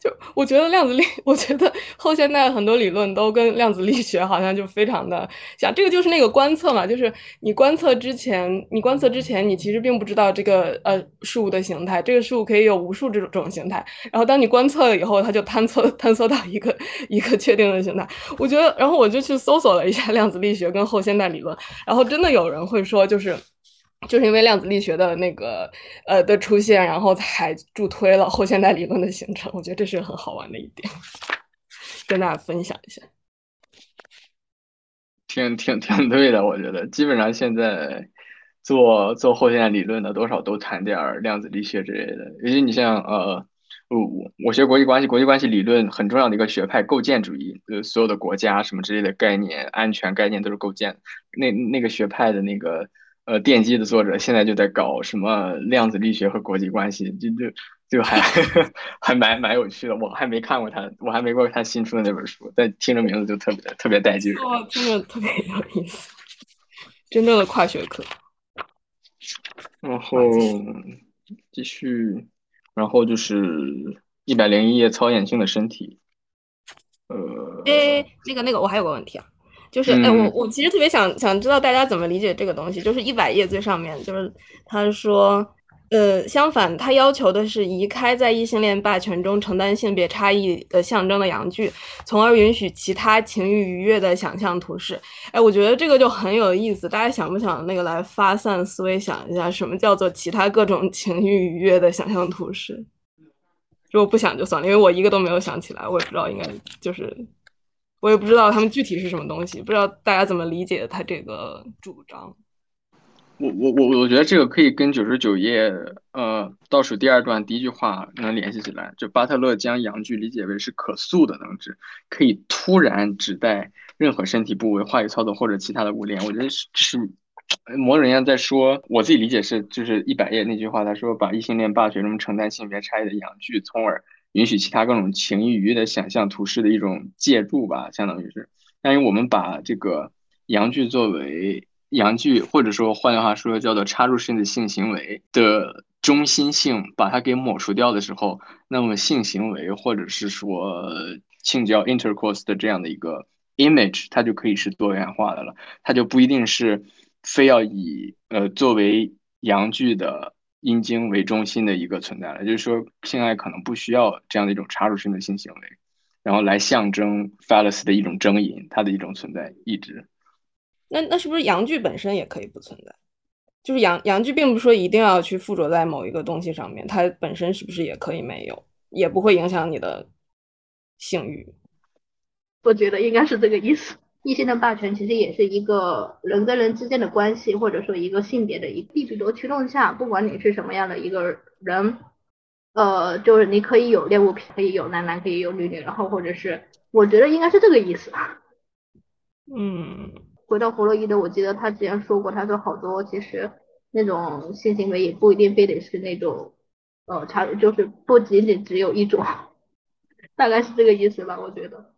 S4: 就我觉得量子力，我觉得后现代很多理论都跟量子力学好像就非常的像。这个就是那个观测嘛，就是你观测之前，你观测之前，你其实并不知道这个呃事物的形态，这个事物可以有无数这种这种形态。然后当你观测了以后，它就探测探测到一个一个确定的形态。我觉得，然后我就去搜索了一下 量子力学跟后现代理论，然后真的有人会说，就是。就是因为量子力学的那个呃的出现，然后才助推了后现代理论的形成。我觉得这是很好玩的一点，跟大家分享一下。
S1: 挺挺挺对的，我觉得基本上现在做做后现代理论的多少都谈点量子力学之类的。尤其你像呃，我我我学国际关系，国际关系理论很重要的一个学派构建主义，呃，所有的国家什么之类的概念、安全概念都是构建。那那个学派的那个。呃，电机的作者现在就在搞什么量子力学和国际关系，就就就还 还蛮蛮有趣的。我还没看过他，我还没过他新出的那本书，但听着名字就特别特别带劲。
S4: 哦，听着特别有意思，真正的跨学科。
S1: 然后继续，然后就是一百零一页操眼性的身体。呃，
S4: 哎，那个那个，我还有个问题啊。就是，哎，我我其实特别想想知道大家怎么理解这个东西。就是一百页最上面，就是他说，呃，相反，他要求的是移开在异性恋霸权中承担性别差异的象征的阳具，从而允许其他情欲愉悦的想象图式。哎，我觉得这个就很有意思。大家想不想那个来发散思维，想一下什么叫做其他各种情欲愉悦的想象图式？如果不想就算了，因为我一个都没有想起来，我也不知道应该就是。我也不知道他们具体是什么东西，不知道大家怎么理解他这个主张。
S1: 我我我我觉得这个可以跟九十九页呃倒数第二段第一句话能联系起来。就巴特勒将阳具理解为是可塑的能指，可以突然指代任何身体部位、话语操作或者其他的物链。我觉得是是某种人家在说，我自己理解是就是一百页那句话，他说把异性恋霸权中承担性别差异的阳具，从而。允许其他各种情欲的想象图示的一种借助吧，相当于是。但是我们把这个阳具作为阳具，或者说换句话说叫做插入式的性行为的中心性，把它给抹除掉的时候，那么性行为或者是说性交 intercourse 的这样的一个 image，它就可以是多元化的了，它就不一定是非要以呃作为阳具的。阴茎为中心的一个存在了，就是说性爱可能不需要这样的一种插入性的性行为，然后来象征 phallus 的一种征引，它的一种存在一直。
S4: 那那是不是阳具本身也可以不存在？就是阳阳具并不是说一定要去附着在某一个东西上面，它本身是不是也可以没有，也不会影响你的性欲？
S3: 我觉得应该是这个意思。异性的霸权其实也是一个人跟人之间的关系，或者说一个性别的一个利比多驱动下，不管你是什么样的一个人，呃，就是你可以有恋物癖，可以有男男，可以有女女，然后或者是，我觉得应该是这个意思。
S4: 嗯，
S3: 回到弗洛伊德，我记得他之前说过，他说好多其实那种性行为也不一定非得是那种，呃，差就是不仅仅只有一种，大概是这个意思吧，我觉得。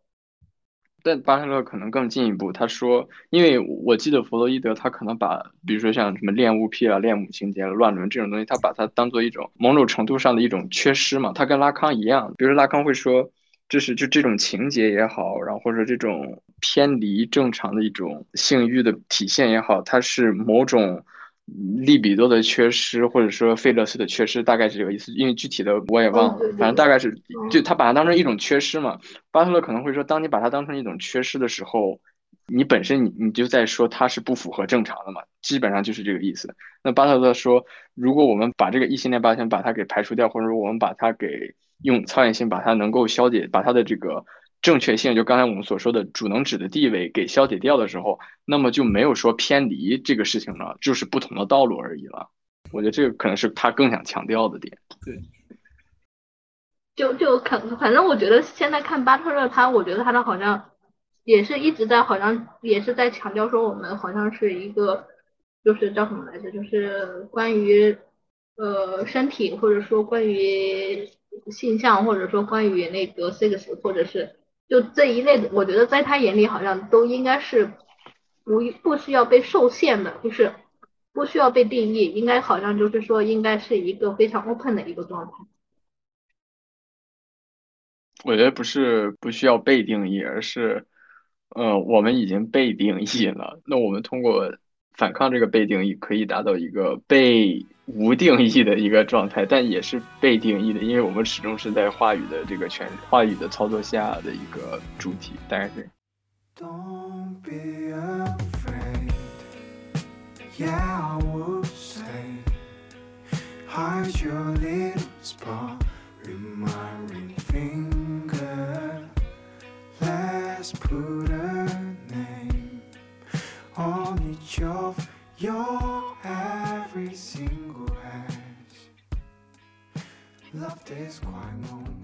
S1: 但巴特勒可能更进一步，他说，因为我记得弗洛伊德他可能把，比如说像什么恋物癖啊、恋母情节、乱伦这种东西，他把它当做一种某种程度上的一种缺失嘛。他跟拉康一样，比如说拉康会说，这是就这种情节也好，然后或者这种偏离正常的一种性欲的体现也好，它是某种利比多的缺失，或者说费勒斯的缺失，大概是这个意思。因为具体的我也忘了，反正大概是就他把它当成一种缺失嘛。巴特勒可能会说，当你把它当成一种缺失的时候。你本身你你就在说它是不符合正常的嘛，基本上就是这个意思。那巴特勒说，如果我们把这个异性恋八圈把它给排除掉，或者说我们把它给用操演性把它能够消解，把它的这个正确性，就刚才我们所说的主能指的地位给消解掉的时候，那么就没有说偏离这个事情了，就是不同的道路而已了。我觉得这个可能是他更想强调的点。对，
S3: 就就看，反正我觉得现在看巴特勒，他我觉得他的好像。也是一直在好像也是在强调说我们好像是一个就是叫什么来着，就是关于呃身体或者说关于性向或者说关于那个 sex 或者是就这一类的，我觉得在他眼里好像都应该是不不需要被受限的，就是不需要被定义，应该好像就是说应该是一个非常 open 的一个状态。
S1: 我觉得不是不需要被定义，而是。嗯，我们已经被定义了。那我们通过反抗这个被定义，可以达到一个被无定义的一个状态，但也是被定义的，因为我们始终是在话语的这个权话语的操作下的一个主体，大概是。Of your every single hash. Love this quiet moment.